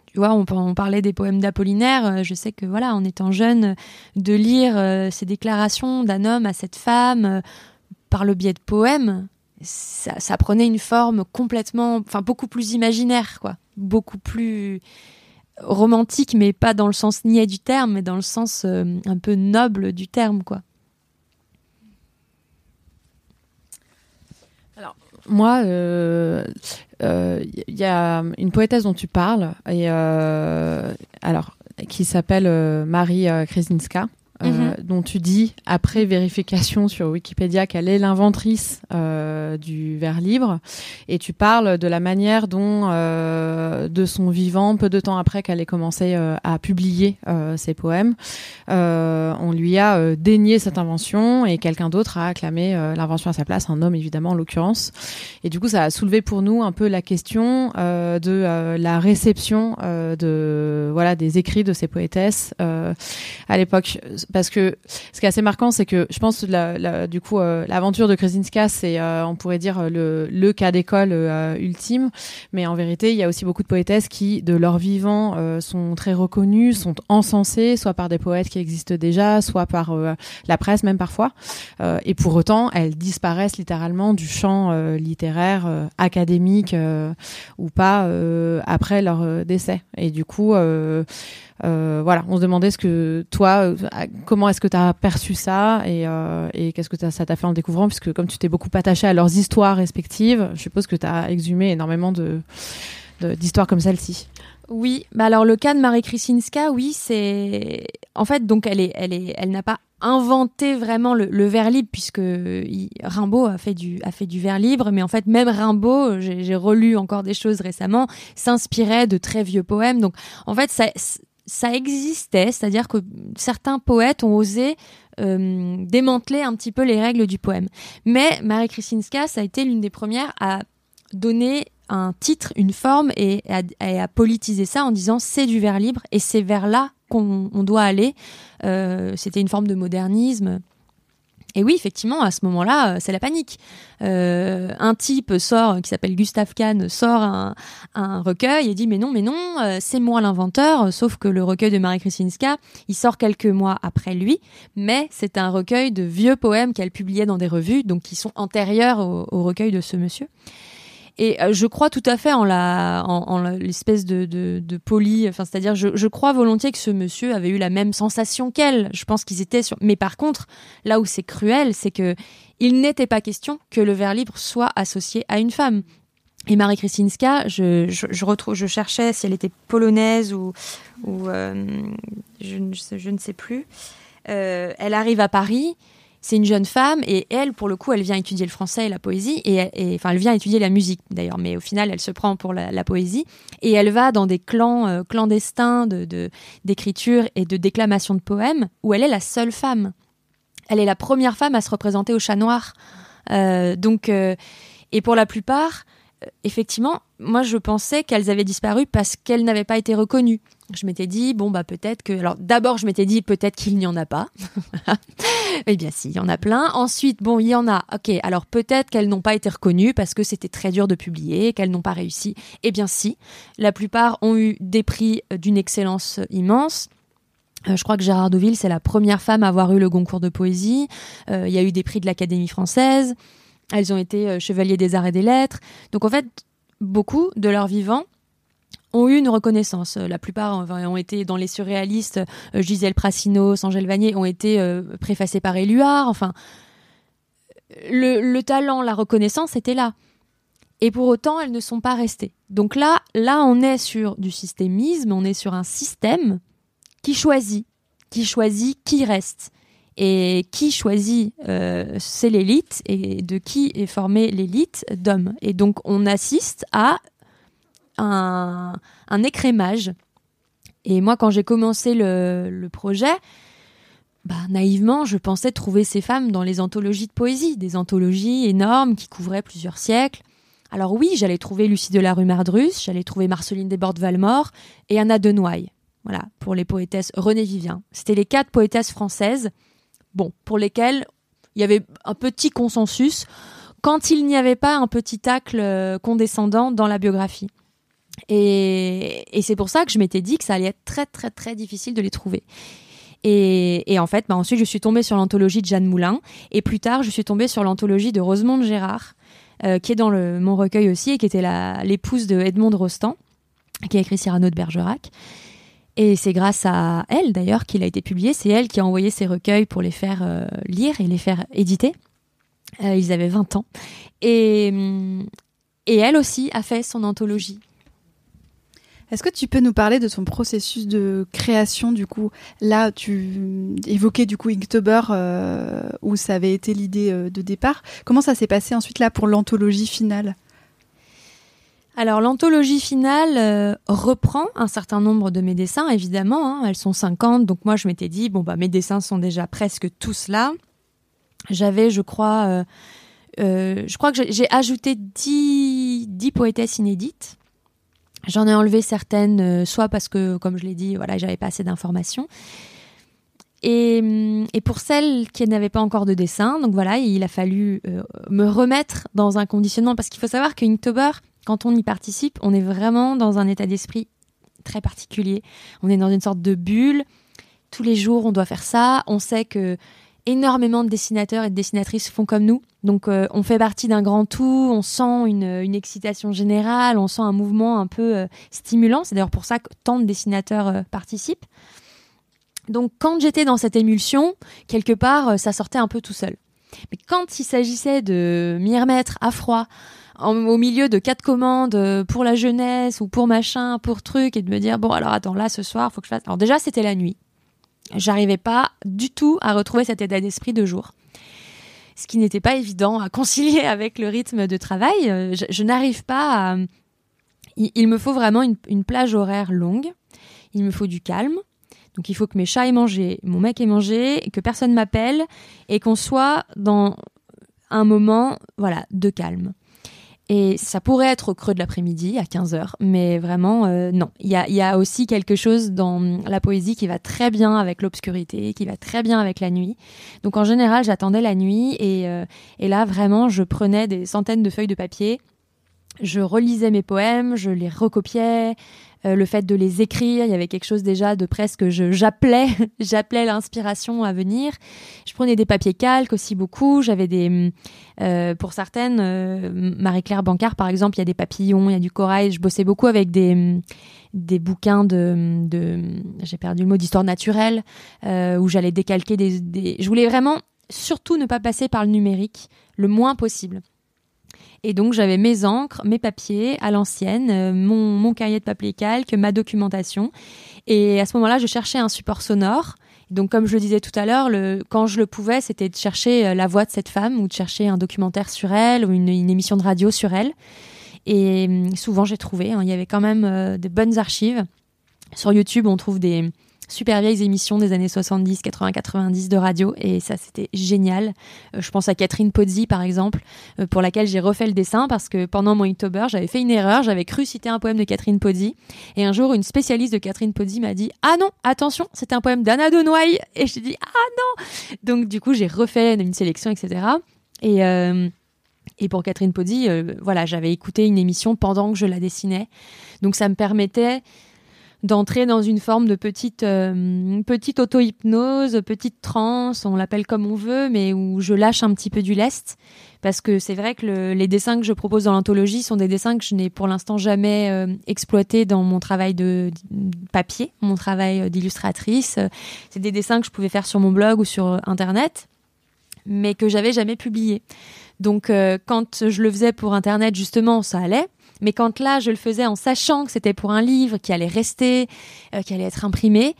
tu vois, on, parlait des poèmes d'Apollinaire. Euh, je sais que, voilà, en étant jeune, de lire euh, ces déclarations d'un homme à cette femme par le biais de poèmes, ça, prenait une forme complètement, enfin beaucoup plus imaginaire, quoi, beaucoup plus romantique, mais pas dans le sens niais du terme, mais dans le sens euh, un peu noble du terme, quoi. Alors moi, il euh, euh, y a une poétesse dont tu parles, et alors qui s'appelle Marie Krasinska. Euh, mhm. dont tu dis, après vérification sur Wikipédia, qu'elle est l'inventrice euh, du vers libre, et tu parles de la manière dont, euh, de son vivant, peu de temps après qu'elle ait commencé à publier ses poèmes, on lui a dénié cette invention et quelqu'un d'autre a acclamé l'invention à sa place, un homme évidemment en l'occurrence. Et du coup, ça a soulevé pour nous un peu la question de la réception de voilà des écrits de ces poétesses à l'époque parce que ce qui est assez marquant, c'est que je pense la, du coup euh, l'aventure de Krasinska, c'est euh, on pourrait dire le, cas d'école euh, ultime, mais en vérité, il y a aussi beaucoup de poétesses qui, de leur vivant, sont très reconnues, sont encensées, soit par des poètes qui existent déjà, soit par la presse même parfois, et pour autant, elles disparaissent littéralement du champ littéraire académique ou pas après leur décès. Et du coup voilà, on se demandait ce que toi, euh, comment est-ce que tu as perçu ça et, euh, qu'est-ce que ça t'a fait en découvrant, puisque comme tu t'es beaucoup attaché à leurs histoires respectives, je suppose que tu as exhumé énormément de d'histoires comme celle-ci. Oui, bah alors le cas de Marie Krisinska, oui, c'est en fait donc elle est, elle est, elle n'a pas inventé vraiment le, vers libre puisque Rimbaud a fait du a fait du vers libre, mais en fait même Rimbaud, j'ai relu encore des choses récemment, s'inspirait de très vieux poèmes. Donc en fait ça ça existait, c'est-à-dire que certains poètes ont osé euh, démanteler un petit peu les règles du poème. Mais Marie Krisinska, ça a été l'une des premières à donner un titre, une forme et à, politiser ça en disant c'est du vers libre et c'est vers là qu'on doit aller. Euh, c'était une forme de modernisme. Et oui, effectivement, à ce moment-là, euh, c'est la panique. Euh, un type sort, qui s'appelle Gustave Kahn, sort un, recueil et dit mais non, mais non, c'est moi l'inventeur. Sauf que le recueil de Marie Krisinska, il sort quelques mois après lui, mais c'est un recueil de vieux poèmes qu'elle publiait dans des revues, donc qui sont antérieurs au recueil de ce monsieur. Et euh, je crois tout à fait en l'espèce de, poli. Enfin, c'est-à-dire, je, crois volontiers que ce monsieur avait eu la même sensation qu'elle. Je pense qu'ils étaient sur. Mais par contre, là où c'est cruel, c'est que il n'était pas question que le vers libre soit associé à une femme. Et Marie Kristinska, je, retrouve, je cherchais si elle était polonaise ou, euh, je, je, ne sais plus. Euh, elle arrive à Paris c'est une jeune femme et elle, pour le coup, elle vient étudier le français et la poésie et, enfin, elle vient étudier la musique d'ailleurs, mais au final, elle se prend pour la, poésie et elle va dans des clans euh, clandestins de d'écriture et de déclamation de poèmes où elle est la seule femme. Elle est la première femme à se représenter au chat noir. Euh, donc, euh, et pour la plupart, effectivement, moi je pensais qu'elles avaient disparu parce qu'elles n'avaient pas été reconnues. Je m'étais dit, bon, bah peut-être que. Alors d'abord, je m'étais dit peut-être qu'il n'y en a pas. eh bien, si, il y en a plein. Ensuite, bon, il y en a. Ok, alors peut-être qu'elles n'ont pas été reconnues parce que c'était très dur de publier, qu'elles n'ont pas réussi. Eh bien, si. La plupart ont eu des prix d'une excellence immense. Euh, je crois que Gérard Deauville, c'est la première femme à avoir eu le concours de poésie. Euh, il y a eu des prix de l'Académie française. Elles ont été euh, chevaliers des arts et des lettres. Donc en fait, beaucoup de leurs vivants ont eu une reconnaissance. La plupart ont été dans les surréalistes, euh, Gisèle Prassinos, Angèle Vanier ont été euh, préfacés par Éluard. Enfin, le, talent, la reconnaissance était là. Et pour autant, elles ne sont pas restées. Donc là, là, on est sur du systémisme, on est sur un système qui choisit, qui choisit qui reste. Et qui choisit, euh, c'est l'élite, et de qui est formée l'élite d'hommes. Et donc on assiste à un, écrémage. Et moi, quand j'ai commencé le, projet, bah, naïvement, je pensais trouver ces femmes dans les anthologies de poésie, des anthologies énormes qui couvraient plusieurs siècles. Alors oui, j'allais trouver Lucie de la rue Mardrus, j'allais trouver Marceline Desbordes-Valmore et Anna Denoy. Voilà, pour les poétesses René Vivien. C'était les quatre poétesses françaises, bon, pour lesquelles il y avait un petit consensus quand il n'y avait pas un petit tacle euh, condescendant dans la biographie. Et, c'est pour ça que je m'étais dit que ça allait être très très très difficile de les trouver. Et, en fait, bah, ensuite, je suis tombée sur l'anthologie de Jeanne Moulin. Et plus tard, je suis tombée sur l'anthologie de Rosemonde Gérard, euh, qui est dans mon recueil aussi, et qui était l'épouse de Edmond Rostand, qui a écrit Cyrano de Bergerac. Et c'est grâce à elle, d'ailleurs, qu'il a été publié. C'est elle qui a envoyé ces recueils pour les faire euh, lire et les faire éditer. Euh, ils avaient 20 ans. Et elle aussi a fait son anthologie est-ce que tu peux nous parler de ton processus de création du coup? Là, tu évoquais du coup Inktober euh, où ça avait été l'idée euh, de départ. Comment ça s'est passé ensuite là pour l'anthologie finale? Alors l'anthologie finale euh, reprend un certain nombre de mes dessins, évidemment, hein. elles sont 50, donc moi je m'étais dit, bon bah mes dessins sont déjà presque tous là. J'avais, je crois, je crois que j'ai ajouté 10, 10 poétesses inédites. J'en ai enlevé certaines, euh, soit parce que, comme je l'ai dit, voilà, j'avais pas assez d'informations. Et, hum, et, pour celles qui n'avaient pas encore de dessin, donc voilà, il a fallu euh, me remettre dans un conditionnement parce qu'il faut savoir que Inktober, quand on y participe, on est vraiment dans un état d'esprit très particulier. On est dans une sorte de bulle. Tous les jours, on doit faire ça. On sait que énormément de dessinateurs et de dessinatrices font comme nous. Donc euh, on fait partie d'un grand tout, on sent une, une, excitation générale, on sent un mouvement un peu euh, stimulant. C'est d'ailleurs pour ça que tant de dessinateurs euh, participent. Donc quand j'étais dans cette émulsion, quelque part, ça sortait un peu tout seul. Mais quand il s'agissait de m'y remettre à froid, au milieu de quatre commandes pour la jeunesse ou pour machin, pour truc, et de me dire bon alors attends là ce soir faut que je fasse. Alors déjà c'était la nuit. J'arrivais pas du tout à retrouver cet état d'esprit de jour. Ce qui n'était pas évident à concilier avec le rythme de travail. Euh, je, n'arrive pas à. Il, me faut vraiment une, une plage horaire longue. Il me faut du calme. Donc il faut que mes chats aient mangé, mon mec ait mangé, que personne m'appelle et qu'on soit dans un moment voilà de calme. Et ça pourrait être au creux de l'après-midi, à 15h, mais vraiment, euh, non. Il y a, aussi quelque chose dans la poésie qui va très bien avec l'obscurité, qui va très bien avec la nuit. Donc en général, j'attendais la nuit et, euh, et là, vraiment, je prenais des centaines de feuilles de papier, je relisais mes poèmes, je les recopiais, euh, le fait de les écrire, il y avait quelque chose déjà de presque, j'appelais, j'appelais l'inspiration à venir. Je prenais des papiers calques aussi beaucoup. J'avais des, euh, pour certaines, euh, Marie-Claire Bancard par exemple, il y a des papillons, il y a du corail. Je bossais beaucoup avec des des bouquins de, de j'ai perdu le mot d'histoire naturelle où j'allais décalquer des, des, je voulais vraiment surtout ne pas passer par le numérique le moins possible. Et donc j'avais mes encres, mes papiers à l'ancienne, euh, mon, mon cahier de papier calque, ma documentation. Et à ce moment-là, je cherchais un support sonore. Donc, comme je le disais tout à l'heure, quand je le pouvais, c'était de chercher euh, la voix de cette femme ou de chercher un documentaire sur elle ou une, émission de radio sur elle. Et hum, souvent, j'ai trouvé. Hein, il y avait quand même euh, des bonnes archives. Sur YouTube, on trouve des, super vieilles émissions des années 70, 80, 90 de radio et ça c'était génial. Euh, je pense à Catherine Pozzi par exemple, euh, pour laquelle j'ai refait le dessin parce que pendant mon Inktober j'avais fait une erreur, j'avais cru citer un poème de Catherine Pozzi et un jour une spécialiste de Catherine Pozzi m'a dit ah non attention c'est un poème d'Anna Donoy et j'ai dit ah non donc du coup j'ai refait une sélection etc et euh, et pour Catherine Pozzi, voilà, j'avais écouté une émission pendant que je la dessinais. Donc ça me permettait d'entrer dans une forme de petite euh, petite auto-hypnose, petite transe, on l'appelle comme on veut, mais où je lâche un petit peu du lest parce que c'est vrai que les dessins que je propose dans l'anthologie sont des dessins que je n'ai pour l'instant jamais euh, exploités dans mon travail de, papier, mon travail d'illustratrice. C'est des dessins que je pouvais faire sur mon blog ou sur internet, mais que j'avais jamais publiés. Donc euh, quand je le faisais pour internet justement, ça allait. Mais quand là, je le faisais en sachant que c'était pour un livre qui allait rester, euh, qui allait être imprimé,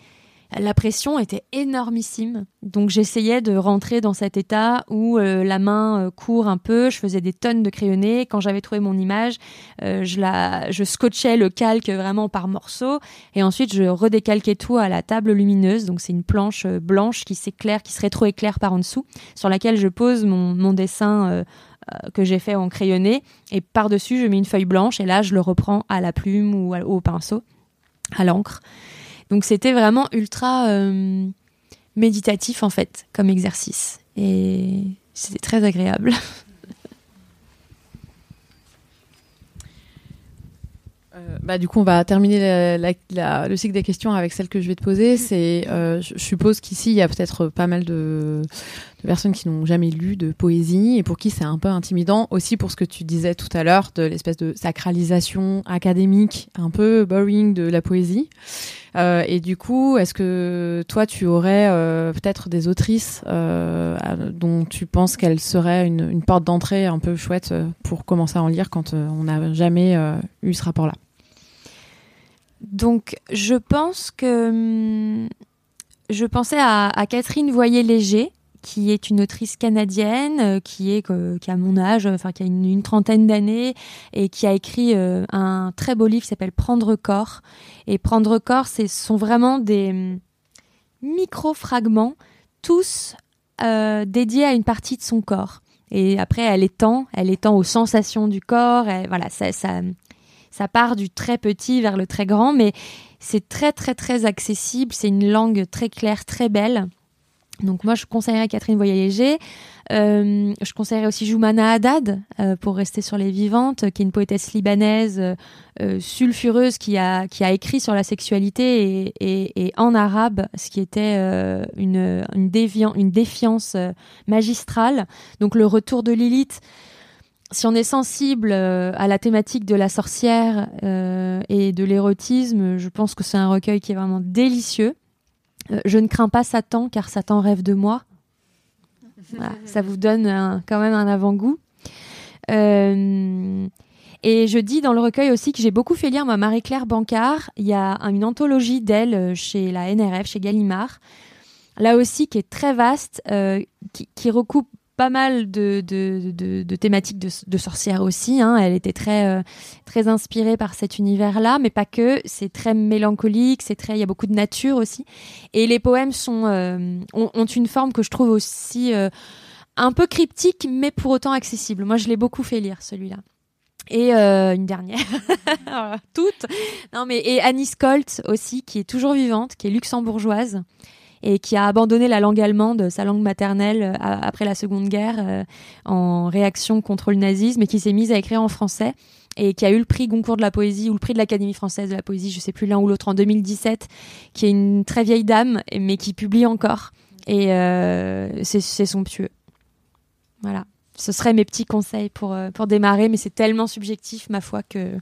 la pression était énormissime. Donc j'essayais de rentrer dans cet état où euh, la main euh, court un peu, je faisais des tonnes de crayonnés. Quand j'avais trouvé mon image, je, la, je scotchais le calque vraiment par morceaux et ensuite je redécalquais tout à la table lumineuse. Donc c'est une planche blanche qui s'éclaire, qui se rétroéclaire par en dessous, sur laquelle je pose mon, dessin que j'ai fait en crayonné et par-dessus je mets une feuille blanche et là je le reprends à la plume ou au pinceau, à l'encre. Donc c'était vraiment ultra euh, méditatif en fait comme exercice et c'était très agréable. Euh, bah, du coup, on va terminer le cycle des questions avec celle que je vais te poser. C'est, je suppose qu'ici, il y a peut-être pas mal de, de personnes qui n'ont jamais lu de poésie et pour qui c'est un peu intimidant aussi pour ce que tu disais tout à l'heure de l'espèce de sacralisation académique un peu boring de la poésie. Euh, et du coup, est-ce que toi, tu aurais euh, peut-être des autrices euh, dont tu penses qu'elles seraient une, porte d'entrée un peu chouette euh, pour commencer à en lire quand euh, on n'a jamais euh, eu ce rapport-là? Donc, je pense que hum, je pensais à, à Catherine Voyer-Léger, qui est une autrice canadienne, euh, qui est qui a mon âge, enfin qui a une, trentaine d'années et qui a écrit euh, un très beau livre qui s'appelle Prendre corps. Et Prendre corps, ce sont vraiment des hum, micro fragments, tous euh, dédiés à une partie de son corps. Et après, elle étend, elle étend aux sensations du corps. Voilà, ça, ça, ça part du très petit vers le très grand, mais c'est très très très accessible. C'est une langue très claire, très belle. Donc moi, je conseillerais Catherine Voyager. Euh, je conseillerais aussi Joumana Haddad, euh, pour rester sur les vivantes, qui est une poétesse libanaise euh, sulfureuse qui a, qui a écrit sur la sexualité et, et, et en arabe, ce qui était euh, une, une, dévian, une défiance euh, magistrale. Donc le retour de Lilith, si on est sensible à la thématique de la sorcière et de l'érotisme, je pense que c'est un recueil qui est vraiment délicieux. Euh, je ne crains pas Satan car Satan rêve de moi. ça vous donne quand même un avant-goût. Euh, et je dis dans le recueil aussi que j'ai beaucoup fait lire ma Marie-Claire Bancard. Il y a une anthologie d'elle euh, chez la NRF, chez Gallimard. Là aussi, qui est très vaste, qui, recoupe pas mal de, de, de, thématiques de, sorcières aussi. Hein. Elle était très, euh, très inspirée par cet univers-là, mais pas que. C'est très mélancolique, c'est très, il y a beaucoup de nature aussi. Et les poèmes sont, euh, ont, une forme que je trouve aussi euh, un peu cryptique, mais pour autant accessible. Moi, je l'ai beaucoup fait lire celui-là. Et une dernière, toutes. Non mais et Annie Colt aussi, qui est toujours vivante, qui est luxembourgeoise et qui a abandonné la langue allemande, sa langue maternelle, euh, après la Seconde Guerre, euh, en réaction contre le nazisme, et qui s'est mise à écrire en français et qui a eu le prix Goncourt de la poésie ou le prix de l'Académie française de la poésie, je sais plus l'un ou l'autre en 2017, qui est une très vieille dame mais qui publie encore et euh, c'est son pieux. Voilà ce seraient mes petits conseils pour démarrer, mais c'est tellement subjectif, ma foi, que.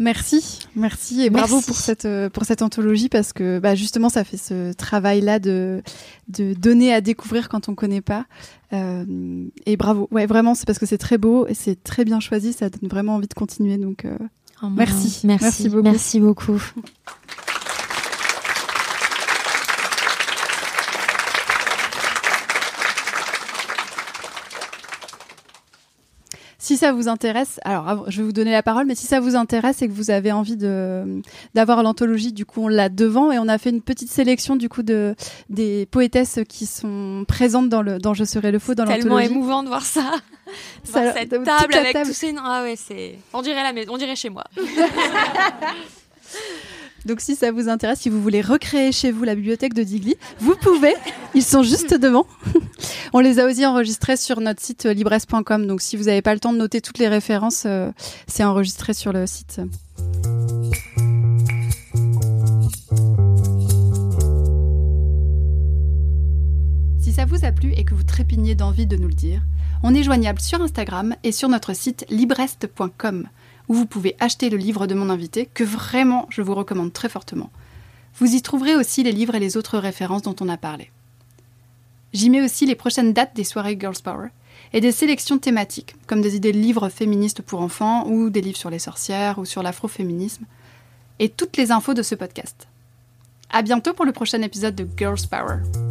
Merci, merci et bravo merci. pour cette euh, pour cette anthologie parce que bah, justement ça fait ce travail là de de donner à découvrir quand on connaît pas. Euh, et bravo. Ouais vraiment c'est parce que c'est très beau et c'est très bien choisi. Ça donne vraiment envie de continuer donc euh, oh, merci. merci. Merci beaucoup. Merci beaucoup si ça vous intéresse, alors je vais vous donner la parole, mais si ça vous intéresse et que vous avez envie de d'avoir l'anthologie, du coup on l'a devant et on a fait une petite sélection du coup de des poétesses qui sont présentes dans le dans Je serai le faux dans l'anthologie. Tellement émouvant de voir ça. voir cette table avec table. tous ces ah ouais c'est on dirait la maison, on dirait chez moi. Donc si ça vous intéresse, si vous voulez recréer chez vous la bibliothèque de Digli, vous pouvez. Ils sont juste devant. On les a aussi enregistrés sur notre site euh, libresse.com. Donc si vous n'avez pas le temps de noter toutes les références, euh, c'est enregistré sur le site. Si ça vous a plu et que vous trépignez d'envie de nous le dire, on est joignable sur Instagram et sur notre site libreste.com où vous pouvez acheter le livre de mon invité, que vraiment je vous recommande très fortement. Vous y trouverez aussi les livres et les autres références dont on a parlé. J'y mets aussi les prochaines dates des soirées Girls Power et des sélections thématiques, comme des idées de livres féministes pour enfants ou des livres sur les sorcières ou sur l'afroféminisme, et toutes les infos de ce podcast. À bientôt pour le prochain épisode de Girls Power.